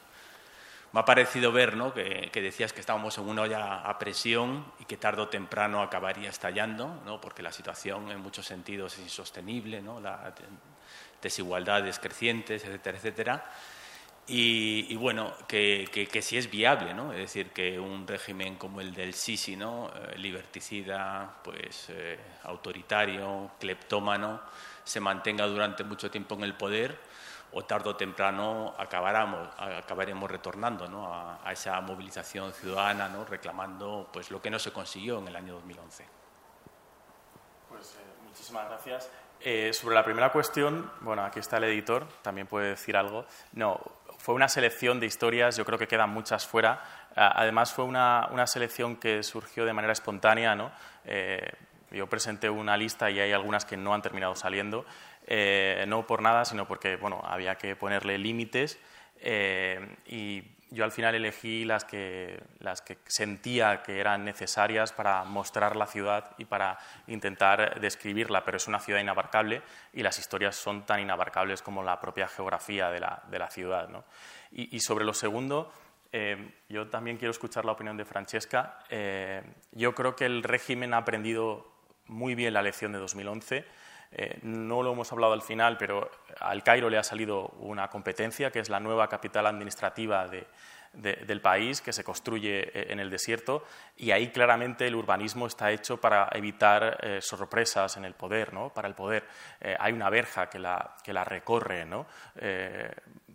Me ha parecido ver ¿no? que, decías que estábamos en una olla a presión y que tarde o temprano acabaría estallando, ¿no? porque la situación en muchos sentidos es insostenible, ¿no? las desigualdades crecientes, etcétera, etcétera. Y, bueno, que, que, sí es viable, ¿no? Es decir, que un régimen como el del Sisi, ¿no? Eh, liberticida, pues eh, autoritario, cleptómano, se mantenga durante mucho tiempo en el poder o tarde o temprano acabaremos, acabaremos retornando ¿no? a, esa movilización ciudadana, ¿no? reclamando pues, lo que no se consiguió en el año 2011. Pues eh, muchísimas gracias. sobre la primera cuestión, bueno, aquí está el editor, también puede decir algo. No, fue una selección de historias, yo creo que quedan muchas fuera. Además, fue una, selección que surgió de manera espontánea. ¿no? Eh, yo presenté una lista y hay algunas que no han terminado saliendo, eh, no por nada, sino porque bueno, había que ponerle límites eh, y yo al final elegí las que, las que sentía que eran necesarias para mostrar la ciudad y para intentar describirla, pero es una ciudad inabarcable y las historias son tan inabarcables como la propia geografía de la, de la ciudad. ¿no? Y, sobre lo segundo, eh, yo también quiero escuchar la opinión de Francesca. Yo creo que el régimen ha aprendido muy bien la lección de 2011. Eh, no lo hemos hablado al final, pero al Cairo le ha salido una competencia, que es la nueva capital administrativa del país, que se construye eh, en el desierto, y ahí claramente el urbanismo está hecho para evitar eh, sorpresas en el poder, ¿no? para el poder. hay una verja que la, que la recorre, ¿no?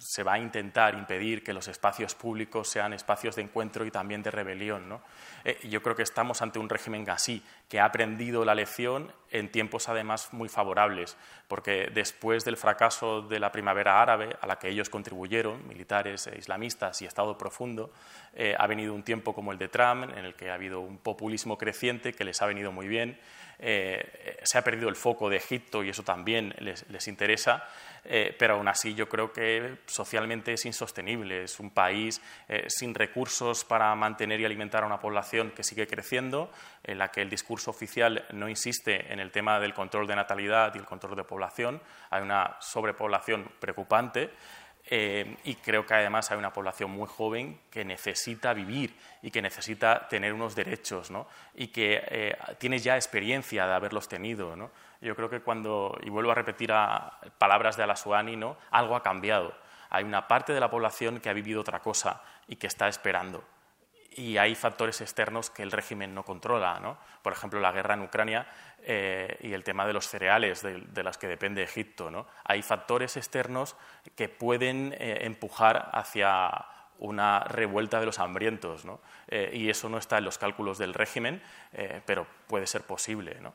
Se va a intentar impedir que los espacios públicos sean espacios de encuentro y también de rebelión. Eh, yo creo que estamos ante un régimen gasí que ha aprendido la lección en tiempos además muy favorables, porque después del fracaso de la primavera árabe, a la que ellos contribuyeron, militares e islamistas y Estado profundo, eh, ha venido un tiempo como el de Trump, en el que ha habido un populismo creciente que les ha venido muy bien. Eh, se ha perdido el foco de Egipto y eso también les interesa. Eh, pero aún así yo creo que socialmente es insostenible. Es un país eh, sin recursos para mantener y alimentar a una población que sigue creciendo, en la que el discurso oficial no insiste en el tema del control de natalidad y el control de población. Hay una sobrepoblación preocupante. Eh, y creo que además hay una población muy joven que necesita vivir y que necesita tener unos derechos ¿no? y que tiene ya experiencia de haberlos tenido. ¿no? Yo creo que cuando, y vuelvo a repetir palabras de Alasuani, ¿no? algo ha cambiado. Hay una parte de la población que ha vivido otra cosa y que está esperando. Y hay factores externos que el régimen no controla. ¿no? Por ejemplo, la guerra en Ucrania eh, y el tema de los cereales de, de las que depende Egipto. ¿no? Hay factores externos que pueden eh, empujar hacia una revuelta de los hambrientos. ¿no? Eh, y eso no está en los cálculos del régimen, pero puede ser posible. ¿no?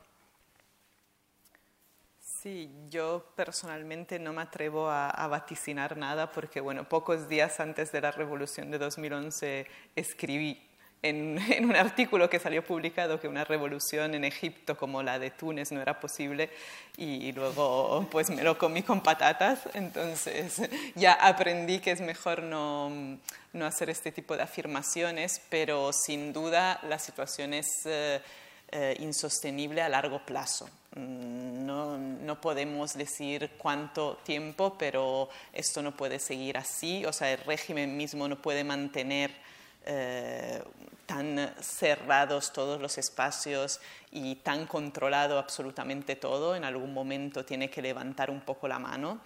Sí, yo personalmente no me atrevo a, vaticinar nada porque, bueno, pocos días antes de la revolución de 2011 escribí <laughs> en, un artículo que salió publicado que una revolución en Egipto como la de Túnez no era posible y luego pues me lo comí con patatas, entonces <laughs> ya aprendí que es mejor no, no hacer este tipo de afirmaciones, pero sin duda la situación es eh, eh, insostenible a largo plazo. Mm, no, no, podemos decir cuánto tiempo, pero esto no puede seguir así. O sea, el régimen mismo no puede mantener eh, tan cerrados todos los espacios y tan controlado absolutamente todo. En algún momento tiene que levantar un poco la mano.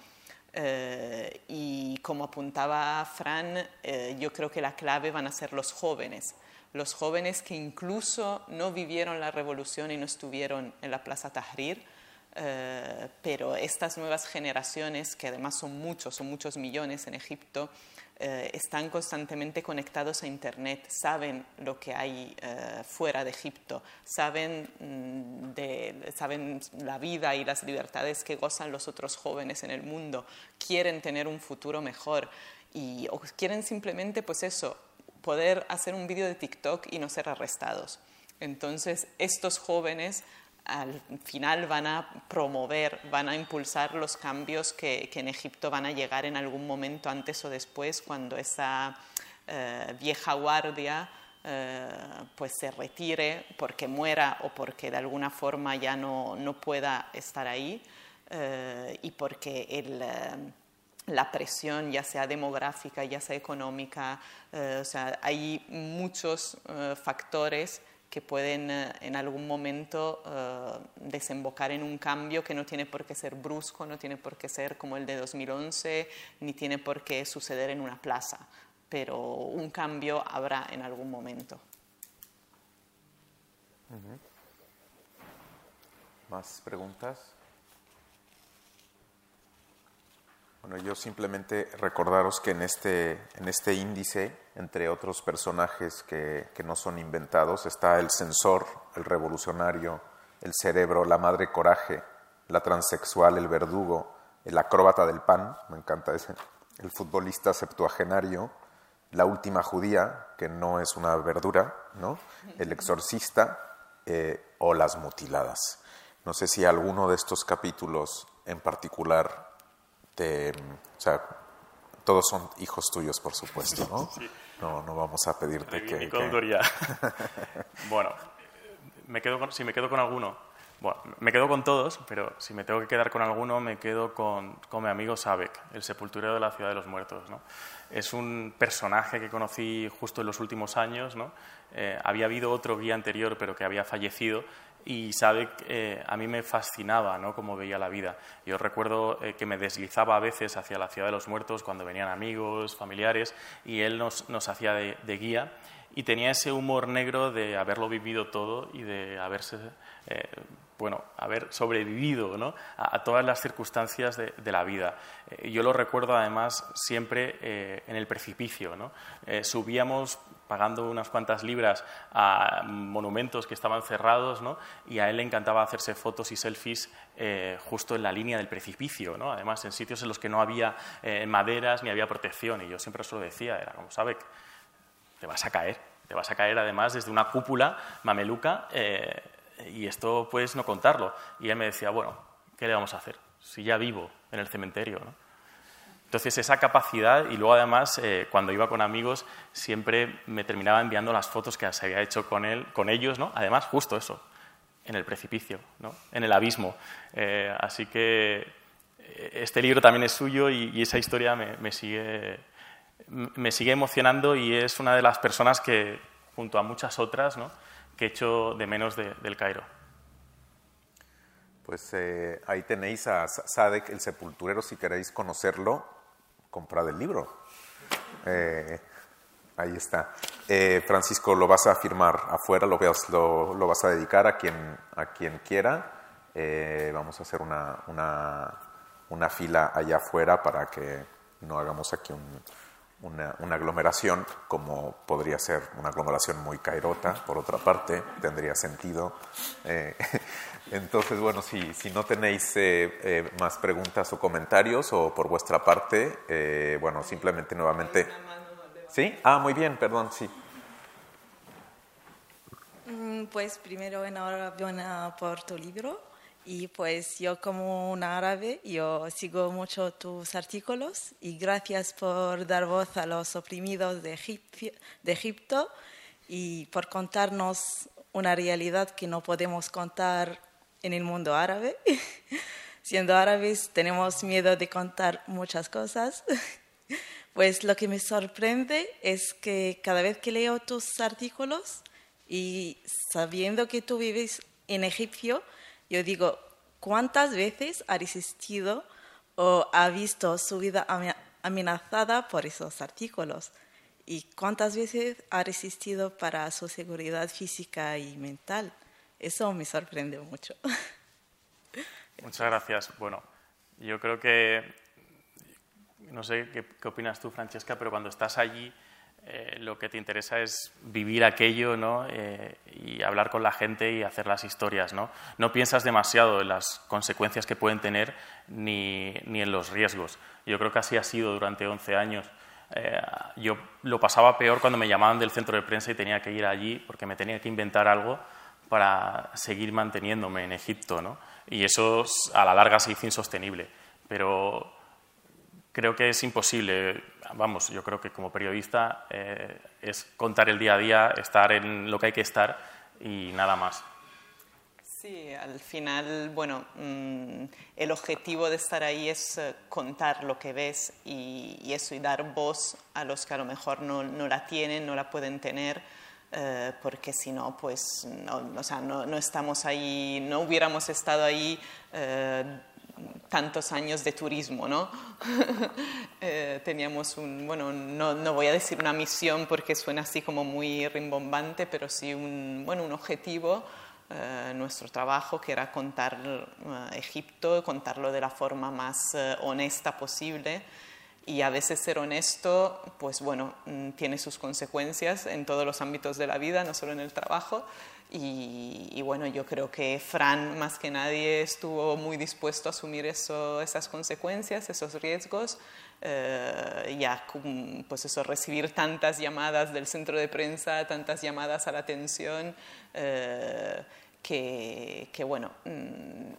Eh, y como apuntaba Fran, yo creo que la clave van a ser los jóvenes los jóvenes que incluso no vivieron la revolución y no estuvieron en la Plaza Tahrir, eh, pero estas nuevas generaciones, que además son muchos, son muchos millones en Egipto, eh, están constantemente conectados a Internet, saben lo que hay eh, fuera de Egipto, saben, mm, de, saben la vida y las libertades que gozan los otros jóvenes en el mundo, quieren tener un futuro mejor y o quieren simplemente, pues eso, poder hacer un vídeo de TikTok y no ser arrestados. Entonces, estos jóvenes al final van a promover, van a impulsar los cambios que, en Egipto van a llegar en algún momento antes o después, cuando esa eh, vieja guardia eh, pues se retire porque muera o porque de alguna forma ya no, no pueda estar ahí eh, y porque el la presión, ya sea demográfica, ya sea económica, eh, o sea, hay muchos eh, factores que pueden eh, en algún momento desembocar en un cambio que no tiene por qué ser brusco, no tiene por qué ser como el de 2011, ni tiene por qué suceder en una plaza, pero un cambio habrá en algún momento. ¿Más preguntas? Bueno, yo simplemente recordaros que en este, en este índice, entre otros personajes que, que, no son inventados, está el censor, el revolucionario, el cerebro, la madre coraje, la transexual, el verdugo, el acróbata del pan, me encanta ese, el futbolista septuagenario, la última judía, que no es una verdura, ¿no? el exorcista eh, o las mutiladas. No sé si alguno de estos capítulos en particular o sea, todos son hijos tuyos, por supuesto, ¿no? <laughs> No, no vamos a pedirte que... <laughs> bueno, me quedo si me quedo con alguno, bueno, me quedo con todos, pero si me tengo que quedar con alguno, me quedo con, con mi amigo Sabek, el sepulturero de la ciudad de los muertos. ¿no? Es un personaje que conocí justo en los últimos años. ¿no? Eh, había habido otro guía anterior, pero que había fallecido, y sabe eh, a mí me fascinaba ¿no? cómo veía la vida. Yo recuerdo eh, que me deslizaba a veces hacia la ciudad de los muertos cuando venían amigos, familiares, y él nos, nos hacía de, guía y tenía ese humor negro de haberlo vivido todo y de haberse eh, bueno, haber sobrevivido ¿no? a, todas las circunstancias de, la vida. Eh, yo lo recuerdo además siempre en el precipicio. ¿no? subíamos pagando unas cuantas libras a monumentos que estaban cerrados ¿no? y a él le encantaba hacerse fotos y selfies justo en la línea del precipicio, ¿no? además en sitios en los que no había maderas ni había protección y yo siempre se lo decía, era como, ¿sabe? Te vas a caer, te vas a caer además desde una cúpula mameluca y esto puedes no contarlo. Y él me decía, bueno, ¿qué le vamos a hacer? Si ya vivo en el cementerio. ¿no? Entonces, esa capacidad, y luego además, eh, cuando iba con amigos, siempre me terminaba enviando las fotos que se había hecho con, él, con ellos, ¿no? además, justo eso, en el precipicio, ¿no? en el abismo. Eh, así que eh, este libro también es suyo y, esa historia me, sigue, me sigue emocionando y es una de las personas que, junto a muchas otras, ¿no? que echo de menos del Cairo. Pues ahí tenéis a Sadek, el sepulturero, si queréis conocerlo, comprad el libro. Eh, ahí está. Eh, Francisco, lo vas a firmar afuera, lo, lo, lo, vas a dedicar a quien, a quien quiera. vamos a hacer una, una, una fila allá afuera para que no hagamos aquí un, una, aglomeración, como podría ser una aglomeración muy cairota, por otra parte, tendría sentido. Eh, <laughs> entonces, bueno, si, si no tenéis eh, eh, más preguntas o comentarios o por vuestra parte, bueno, simplemente nuevamente... ¿Sí? Ah, muy bien, perdón, sí. Mm, pues primero enhorabuena por tu libro. Y pues yo como un árabe, yo sigo mucho tus artículos y gracias por dar voz a los oprimidos de, de Egipto y por contarnos una realidad que no podemos contar en el mundo árabe. <laughs> Siendo árabes tenemos miedo de contar muchas cosas. <laughs> Pues lo que me sorprende es que cada vez que leo tus artículos y sabiendo que tú vives en Egipto, yo digo, ¿cuántas veces ha resistido o ha visto su vida amenazada por esos artículos? ¿Y cuántas veces ha resistido para su seguridad física y mental? Eso me sorprende mucho. <laughs> Muchas gracias. Bueno, yo creo que, no sé qué, qué opinas tú, Francesca, pero cuando estás allí eh, lo que te interesa es vivir aquello ¿no? Eh, y hablar con la gente y hacer las historias. ¿no? no piensas demasiado en las consecuencias que pueden tener ni, ni, en los riesgos. Yo creo que así ha sido durante 11 años. Eh, yo lo pasaba peor cuando me llamaban del centro de prensa y tenía que ir allí porque me tenía que inventar algo para seguir manteniéndome en Egipto. ¿no? Y eso a la larga se hizo insostenible. Pero creo que es imposible. Vamos, yo creo que como periodista eh, es contar el día a día, estar en lo que hay que estar y nada más. Sí, al final, bueno, mm, el objetivo de estar ahí es eh, contar lo que ves y, eso, y dar voz a los que a lo mejor no, no la tienen, no la pueden tener, eh, porque si no, pues, no, o sea, no, no, estamos ahí, no hubiéramos estado ahí eh, tantos años de turismo, ¿no? <laughs> teníamos un, bueno, no, no, voy a decir una misión porque suena así como muy rimbombante, pero sí un, bueno, un objetivo eh, nuestro trabajo, que era contar eh, Egipto, contarlo de la forma más eh, honesta posible. Y a veces ser honesto, pues bueno, mm, tiene sus consecuencias en todos los ámbitos de la vida, no solo en el trabajo. Y, bueno, yo creo que Fran, más que nadie, estuvo muy dispuesto a asumir eso, esas consecuencias, esos riesgos. ya, pues eso, recibir tantas llamadas del centro de prensa, tantas llamadas a la atención que, bueno, mm,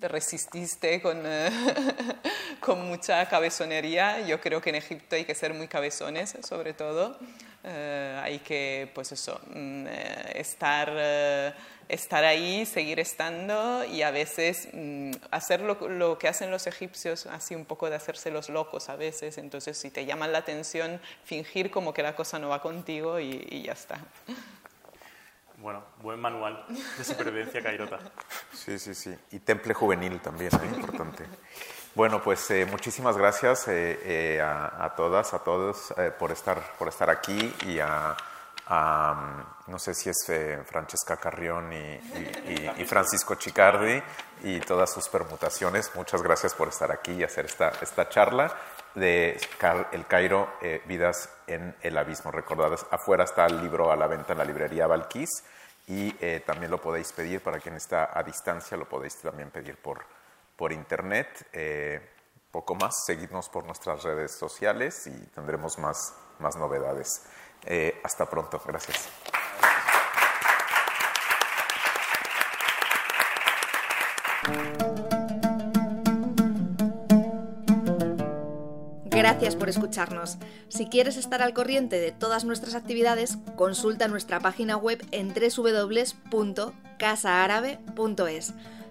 resististe con, eh, <laughs> con, mucha cabezonería. Yo creo que en Egipto hay que ser muy cabezones, sobre todo. Eh, hay que, pues eso, mm, eh, estar, estar ahí, seguir estando y a veces mm, hacer lo, que hacen los egipcios, así un poco de hacerse los locos a veces. Entonces, si te llaman la atención, fingir como que la cosa no va contigo y, y ya está. Bueno, buen manual de supervivencia cairota. Sí, sí, sí. Y temple juvenil también, ¿eh? importante. Bueno, pues eh, muchísimas gracias eh, a, todas, a todos por, estar, por estar aquí y a, no sé si es Francesca Carrión y, Francisco Chicardi y todas sus permutaciones. Muchas gracias por estar aquí y hacer esta, esta charla de El Cairo, eh, Vidas en el Abismo. Recordadas, afuera está el libro a la venta en la librería Valquís y eh, también lo podéis pedir para quien está a distancia, lo podéis también pedir por, por internet. Eh, poco más, seguidnos por nuestras redes sociales y tendremos más, más novedades. hasta pronto, gracias. Gracias por escucharnos. Si quieres estar al corriente de todas nuestras actividades, consulta nuestra página web en www.casaarabe.es.